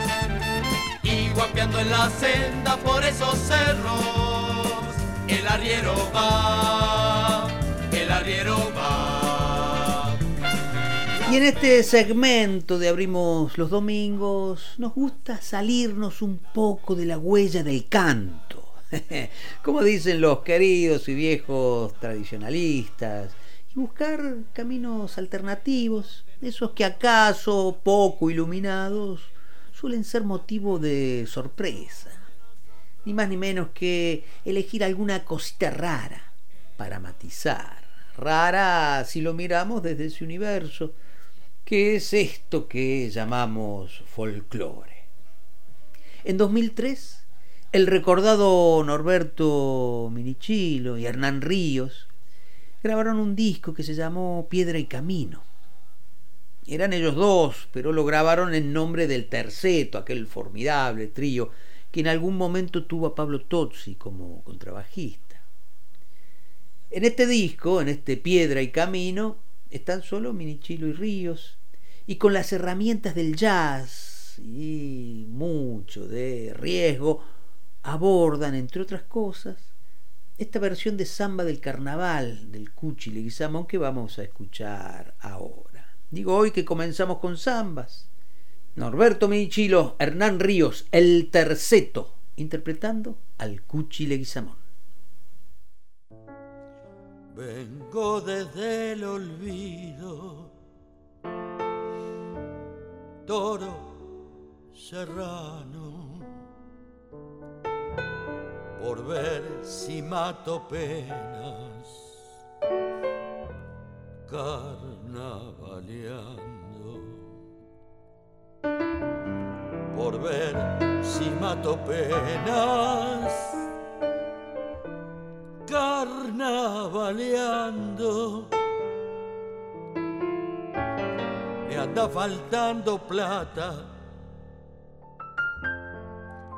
P: Guapeando en la senda por esos cerros, el arriero va, el arriero va.
B: Y en este segmento de Abrimos los Domingos nos gusta salirnos un poco de la huella del canto. [LAUGHS] Como dicen los queridos y viejos tradicionalistas, y buscar caminos alternativos, esos que acaso poco iluminados suelen ser motivo de sorpresa. Ni más ni menos que elegir alguna cosita rara para matizar. Rara si lo miramos desde ese universo ¿Qué es esto que llamamos folclore? En 2003, el recordado Norberto Minichilo y Hernán Ríos grabaron un disco que se llamó Piedra y Camino. Eran ellos dos, pero lo grabaron en nombre del terceto, aquel formidable trío que en algún momento tuvo a Pablo Tozzi como contrabajista. En este disco, en este Piedra y Camino, están solo Minichilo y Ríos, y con las herramientas del jazz y mucho de riesgo, abordan, entre otras cosas, esta versión de samba del carnaval del Cuchi Leguizamón que vamos a escuchar ahora. Digo hoy que comenzamos con zambas. Norberto Minichilo, Hernán Ríos, el terceto, interpretando al Cuchi Leguizamón.
N: Vengo desde el olvido toro serrano por ver si mato penas carnavaleando. Por ver si mato penas. Carnavaleando. Me anda faltando plata,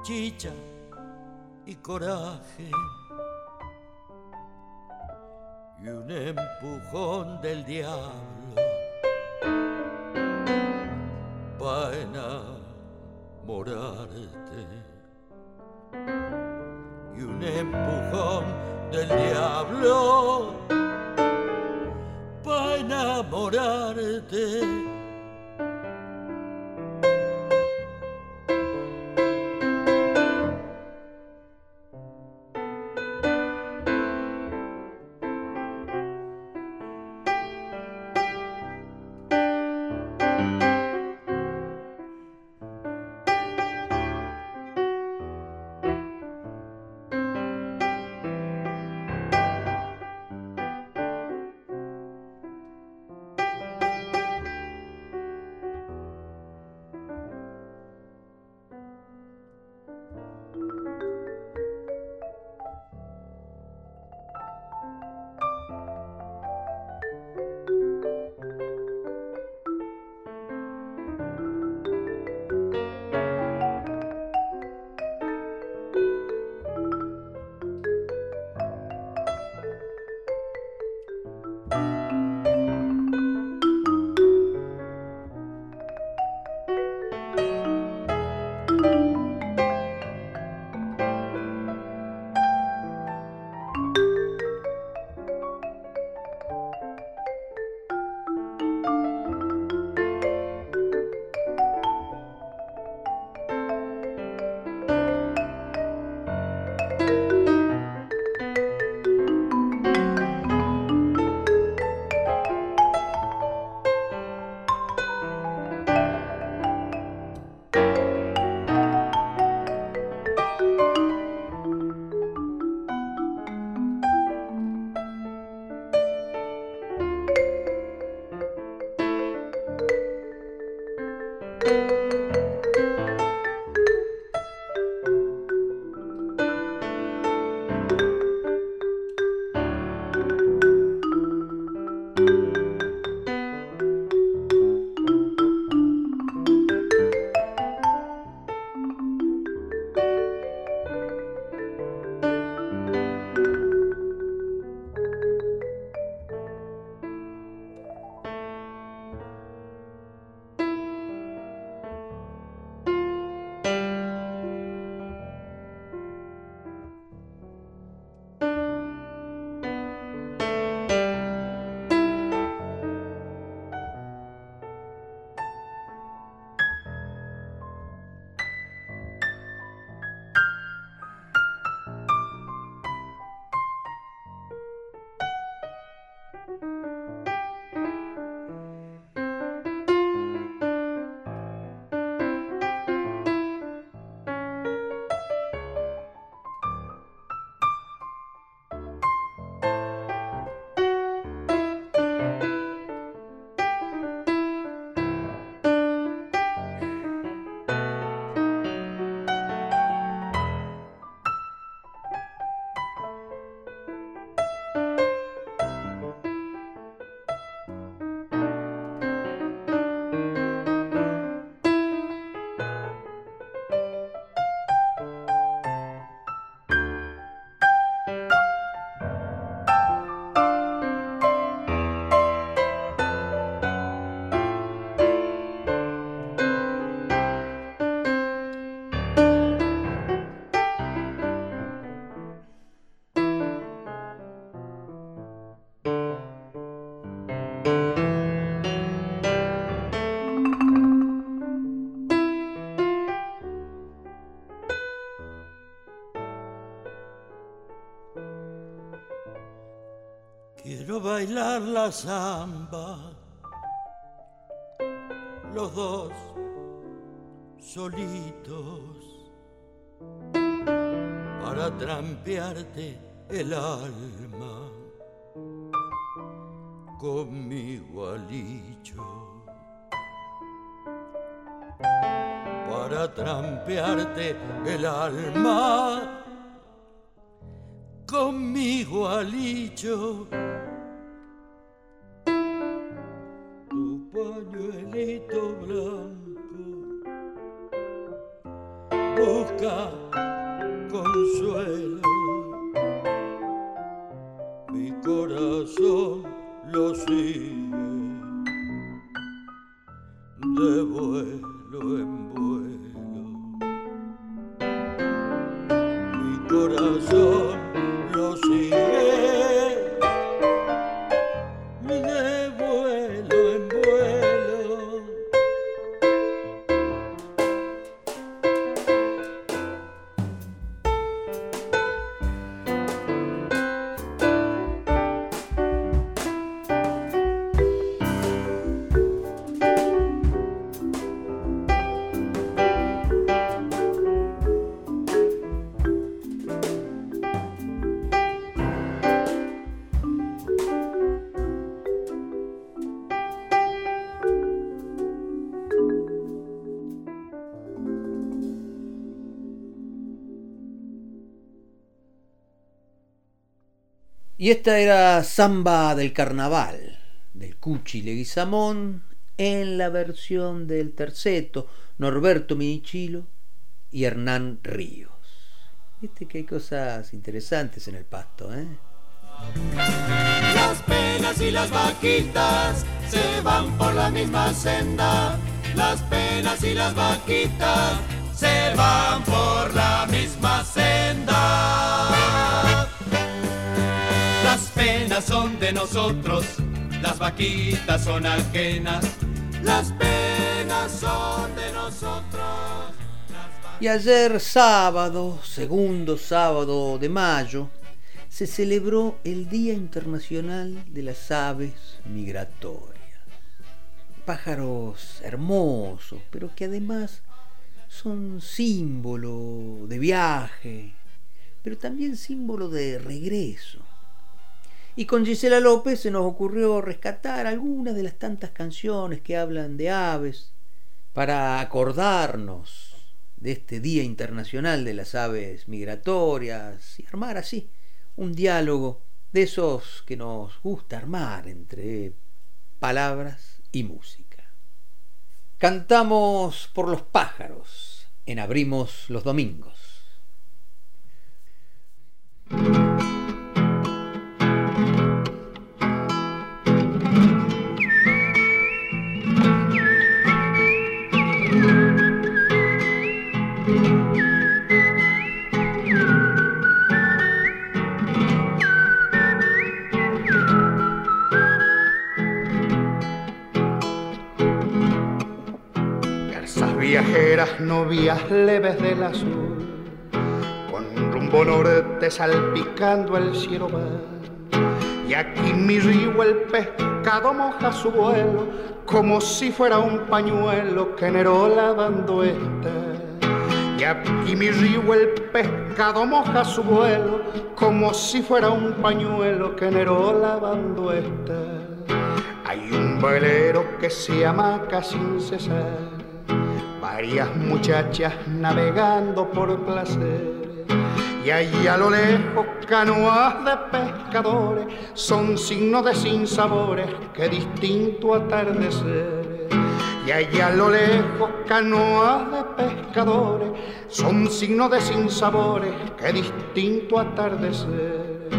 N: chicha y coraje. Y un empujón del diablo
A: para enamorarte. Y un empujón del diablo para enamorarte. La samba, los dos solitos, para trampearte el alma con mi gualicho. Para trampearte el alma con mi gualicho.
B: Y esta era Samba del Carnaval, del Cuchi Leguizamón, en la versión del terceto, Norberto Minichilo y Hernán Ríos. Viste que hay cosas interesantes en el pasto, ¿eh?
P: Las penas y las vaquitas se van por la misma senda. Las penas y las vaquitas se van por la misma senda. Las penas son de nosotros, las vaquitas son ajenas. Las penas son de nosotros.
B: Y ayer sábado, segundo sábado de mayo, se celebró el Día Internacional de las Aves Migratorias. Pájaros hermosos, pero que además son símbolo de viaje, pero también símbolo de regreso. Y con Gisela López se nos ocurrió rescatar algunas de las tantas canciones que hablan de aves para acordarnos de este Día Internacional de las Aves Migratorias y armar así un diálogo de esos que nos gusta armar entre palabras y música. Cantamos por los pájaros en Abrimos los Domingos.
Q: Leves del azul, con rumbo norte salpicando el cielo va. Y aquí mi río el pescado moja su vuelo, como si fuera un pañuelo que Neró lavando está. Y aquí mi río el pescado moja su vuelo, como si fuera un pañuelo que Neró lavando está. Hay un velero que se amaca sin cesar, varias muchachas navegando por placer. Y allí a lo lejos canoas de pescadores son signos de sinsabores que distinto atardecer. Y allá a lo lejos canoas de pescadores son signos de sinsabores que distinto atardecer.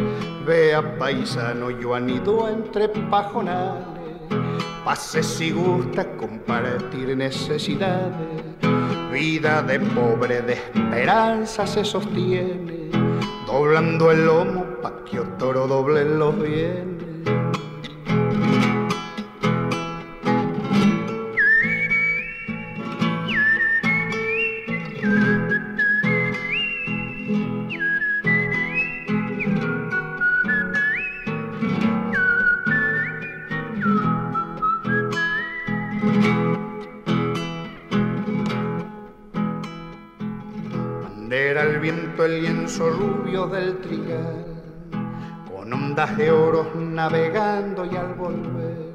Q: Vea paisano, yo anido entre pajonales, pase si gusta compartir necesidades. Vida de pobre, de esperanza se sostiene, doblando el lomo pa' que otro doble los bienes. El lienzo rubio del trigal, con ondas de oro navegando y al volver.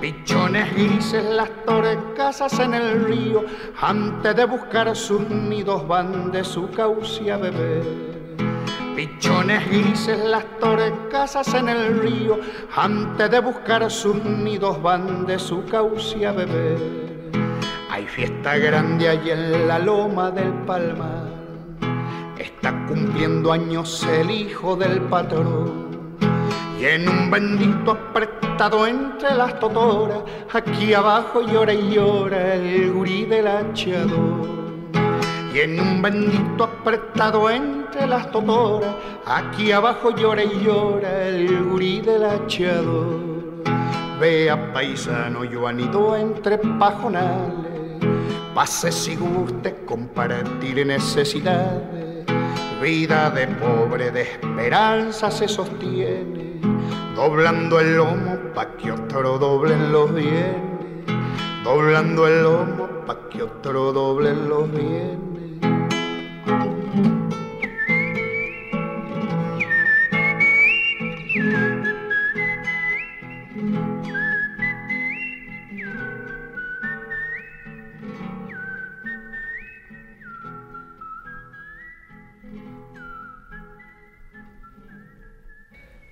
Q: Pichones grises las torcasas en el río, antes de buscar sus nidos van de su cauce a beber. Pichones grises las torcasas en el río, antes de buscar sus nidos van de su cauce a beber. Hay fiesta grande allí en la loma del Palmar, está cumpliendo años el hijo del patrón. Y en un bendito apretado entre las totoras, aquí abajo llora y llora el gurí del hachador. Y en un bendito apretado entre las totoras, aquí abajo llora y llora el gurí del hachador. Vea paisano, yo anido entre pajonales, pase si guste compartir necesidades. Vida de pobre, de esperanza se sostiene, doblando el lomo pa' que otro doblen los bienes, doblando el lomo pa' que otro doblen los bienes.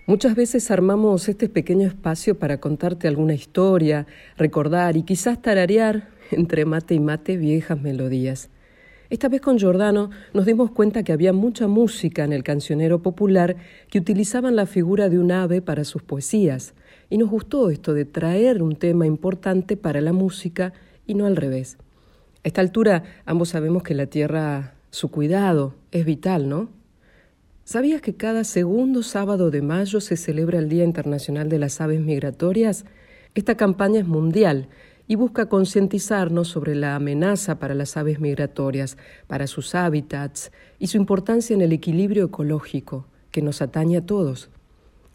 R: Muchas veces armamos este pequeño espacio para contarte alguna historia, recordar y quizás tararear entre mate y mate viejas melodías. Esta vez con Giordano nos dimos cuenta que había mucha música en el cancionero popular que utilizaban la figura de un ave para sus poesías, y nos gustó esto de traer un tema importante para la música y no al revés. A esta altura ambos sabemos que la tierra, su cuidado, es vital, ¿no? ¿Sabías que cada segundo sábado de mayo se celebra el Día Internacional de las Aves Migratorias? Esta campaña es mundial y busca concientizarnos sobre la amenaza para las aves migratorias, para sus hábitats y su importancia en el equilibrio ecológico, que nos atañe a todos.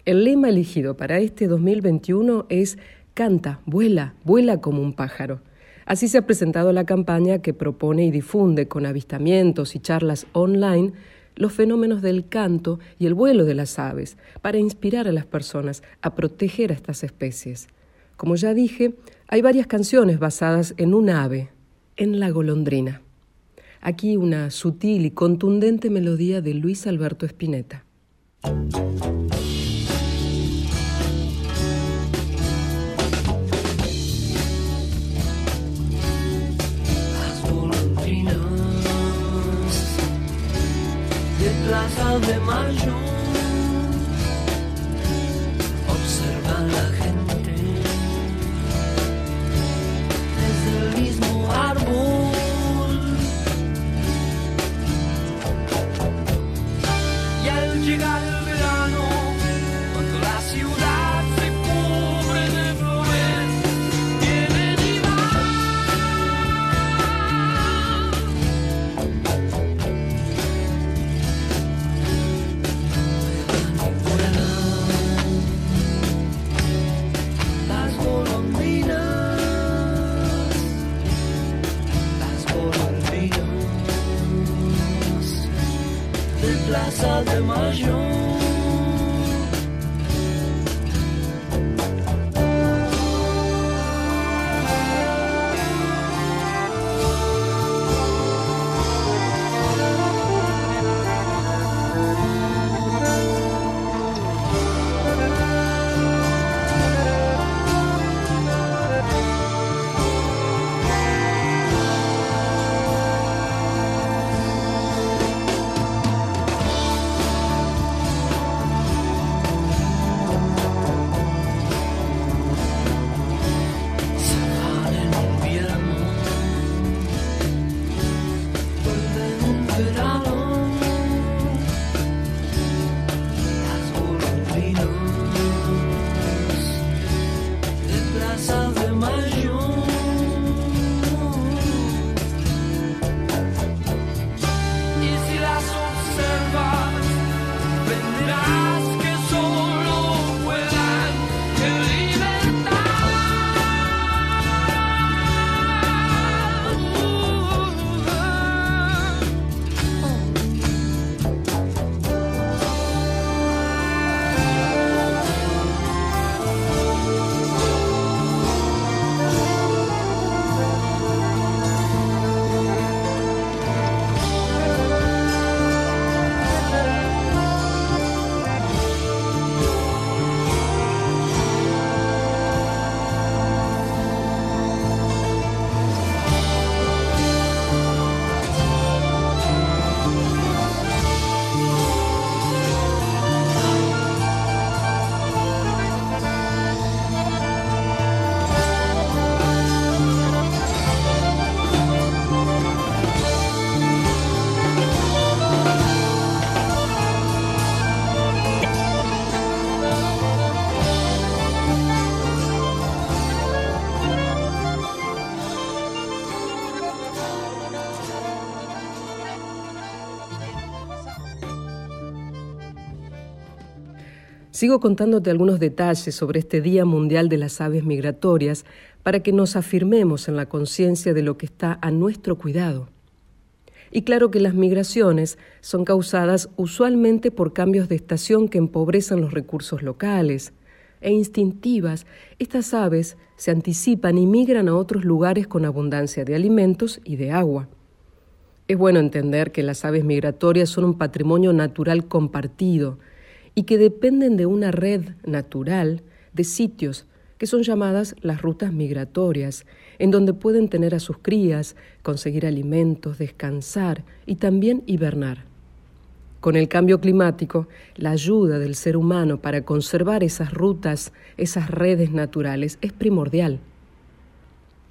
R: El lema elegido para este 2021 es Canta, vuela, vuela como un pájaro. Así se ha presentado la campaña que propone y difunde con avistamientos y charlas online los fenómenos del canto y el vuelo de las aves, para inspirar a las personas a proteger a estas especies. Como ya dije, hay varias canciones basadas en un ave, en la golondrina. Aquí una sutil y contundente melodía de Luis Alberto Spinetta.
F: Plaza de Mayo. Observa la gente. Desde el mismo árbol. Y al llegar de Plaza de
S: Sigo contándote algunos detalles sobre este Día Mundial de las Aves Migratorias para que nos afirmemos en la conciencia de lo que está a nuestro cuidado. Y claro que las migraciones son causadas usualmente por cambios de estación que empobrecen los recursos locales, e instintivas, estas aves se anticipan y migran a otros lugares con abundancia de alimentos y de agua. Es bueno entender que las aves migratorias son un patrimonio natural compartido y que dependen de una red natural de sitios que son llamadas las rutas migratorias, en donde pueden tener a sus crías, conseguir alimentos, descansar y también hibernar. Con el cambio climático, la ayuda del ser humano para conservar esas rutas, esas redes naturales, es primordial.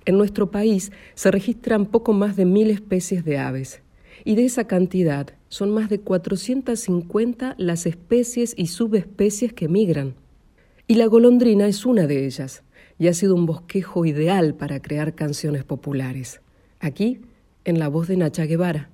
S: En nuestro país se registran poco más de mil especies de aves, y de esa cantidad son más de 450 las especies y subespecies que migran. Y la golondrina es una de ellas, y ha sido un bosquejo ideal para crear canciones populares. Aquí, en la voz de Nacha Guevara.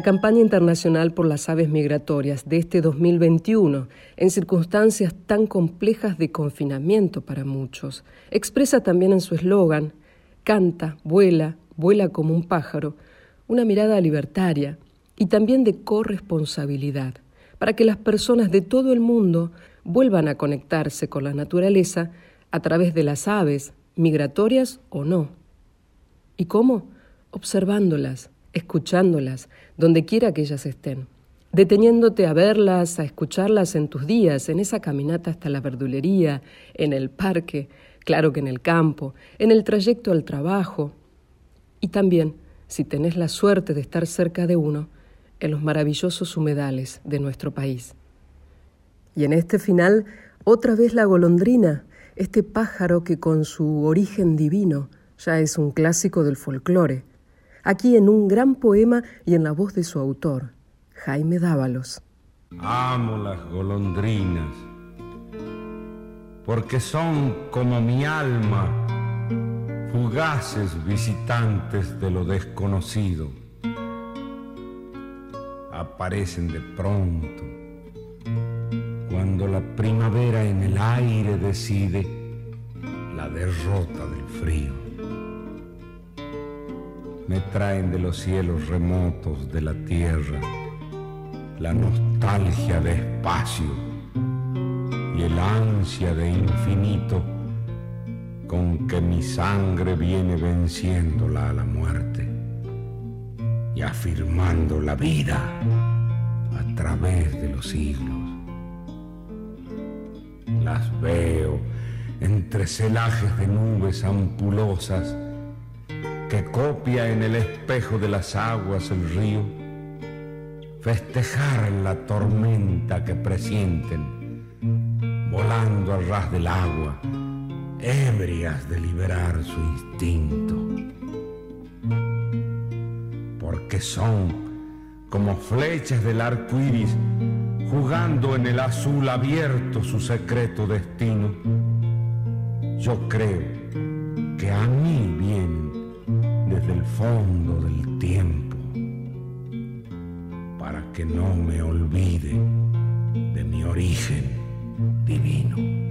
R: La
S: campaña internacional por las aves migratorias de este 2021, en circunstancias tan complejas de confinamiento para muchos, expresa también en su eslogan, canta, vuela, vuela como un pájaro, una mirada libertaria
R: y también de corresponsabilidad, para que las personas de todo el mundo vuelvan a conectarse con la naturaleza a través de las aves, migratorias o no. ¿Y cómo? Observándolas, escuchándolas, donde quiera que ellas estén, deteniéndote a verlas, a escucharlas en tus días, en esa caminata hasta la verdulería, en el parque, claro que en el campo, en el trayecto al trabajo, y también, si tenés la suerte de estar cerca de uno, en los maravillosos humedales de nuestro país. Y en este final, otra vez la golondrina, este pájaro que con su origen divino ya es un clásico del folclore, aquí en un gran poema y en la voz de su autor, Jaime Dávalos.
T: Amo las golondrinas, porque son como mi alma, fugaces visitantes de lo desconocido. Aparecen de pronto, cuando la primavera en el aire decide la derrota del frío. Me traen de los cielos remotos de la tierra la nostalgia de espacio y el ansia de infinito con que mi sangre viene venciéndola a la muerte y afirmando la vida a través de los siglos. Las veo entre celajes de nubes ampulosas que copia en el espejo de las aguas el río, festejar la tormenta que presienten, volando al ras del agua, ebrias de liberar su instinto. Porque son como flechas del arco iris, jugando en el azul abierto su secreto destino. Yo creo que a mí vienen desde el fondo del tiempo para que no me olvide de mi origen divino.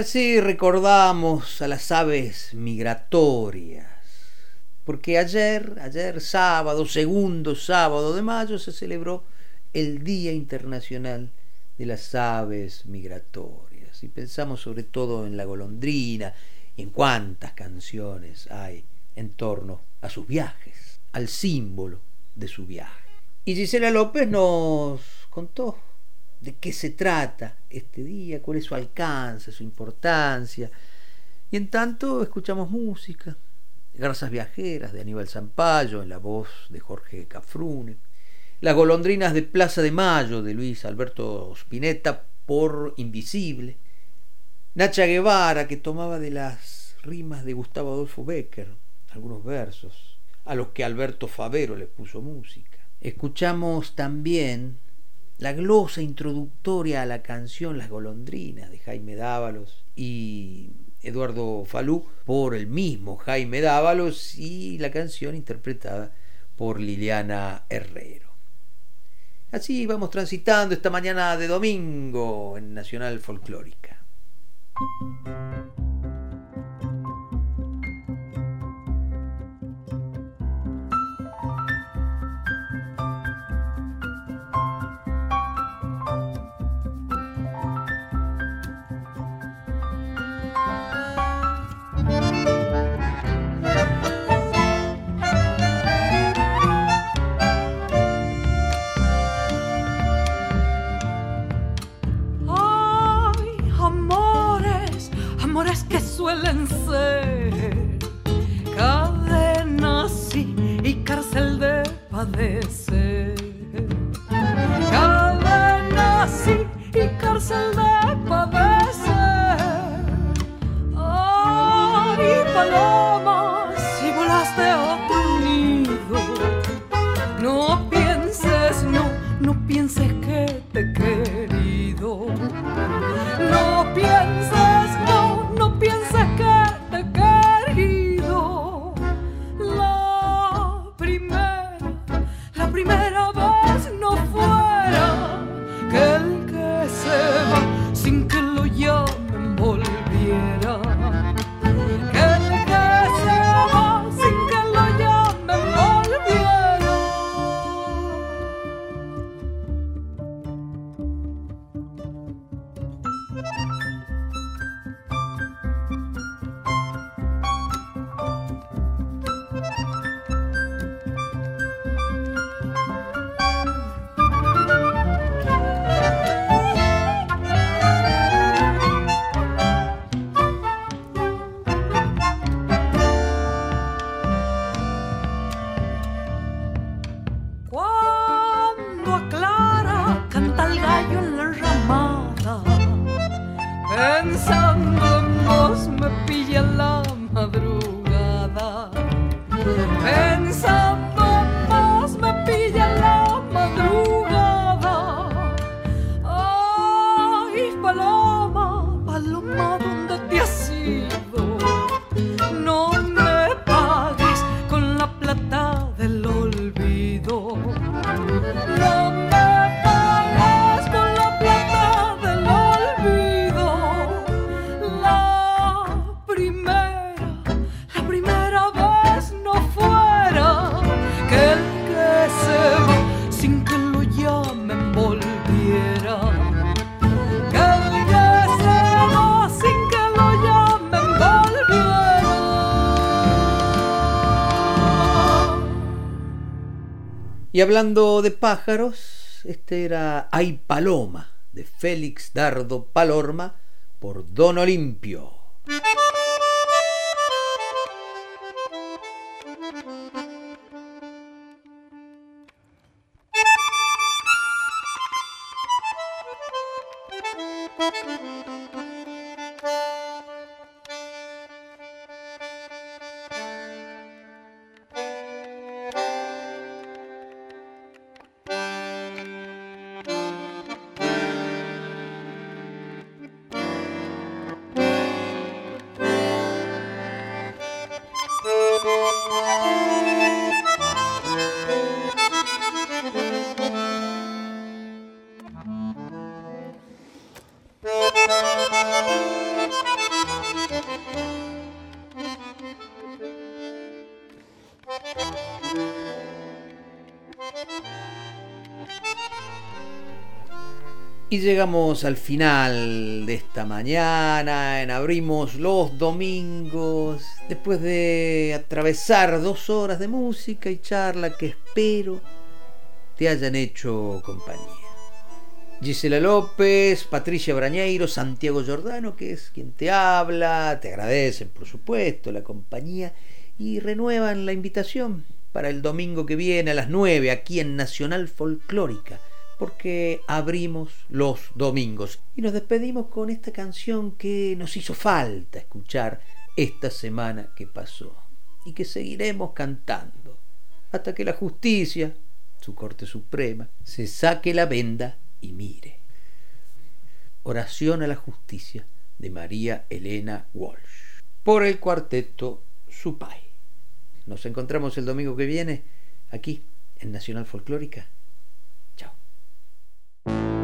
B: Así recordamos a las aves migratorias, porque ayer, ayer sábado, segundo sábado de mayo, se celebró el Día Internacional de las Aves Migratorias. Y pensamos sobre todo en la golondrina y en cuántas canciones hay en torno a sus viajes, al símbolo de su viaje. Y Gisela López nos contó de qué se trata este día, cuál es su alcance, su importancia. Y en tanto escuchamos música, Garzas Viajeras de Aníbal Zampayo en la voz de Jorge Cafrune, Las golondrinas de Plaza de Mayo de Luis Alberto Spinetta por Invisible, Nacha Guevara que tomaba de las rimas de Gustavo Adolfo Becker algunos versos, a los que Alberto Favero le puso música. Escuchamos también la glosa introductoria a la canción Las golondrinas de Jaime Dávalos y Eduardo Falú por el mismo Jaime Dávalos y la canción interpretada por Liliana Herrero. Así vamos transitando esta mañana de domingo en Nacional Folclórica.
C: Ser cadenas y, y cárcel de padecer. Cadenas y, y cárcel de padecer. Ay, paloma, si volaste a tu nido, no pienses, no, no pienses que te he
B: Y hablando de pájaros, este era Ay Paloma, de Félix Dardo Palorma, por Don Olimpio. Y llegamos al final de esta mañana, en Abrimos los Domingos, después de atravesar dos horas de música y charla que espero te hayan hecho compañía. Gisela López, Patricia Brañeiro, Santiago Giordano, que es quien te habla, te agradecen por supuesto la compañía y renuevan la invitación para el domingo que viene a las 9 aquí en Nacional Folclórica porque abrimos los domingos. Y nos despedimos con esta canción que nos hizo falta escuchar esta semana que pasó y que seguiremos cantando hasta que la justicia, su Corte Suprema, se saque la venda y mire. Oración a la justicia de María Elena Walsh por el cuarteto Supay. Nos encontramos el domingo que viene aquí en Nacional Folclórica
F: thank you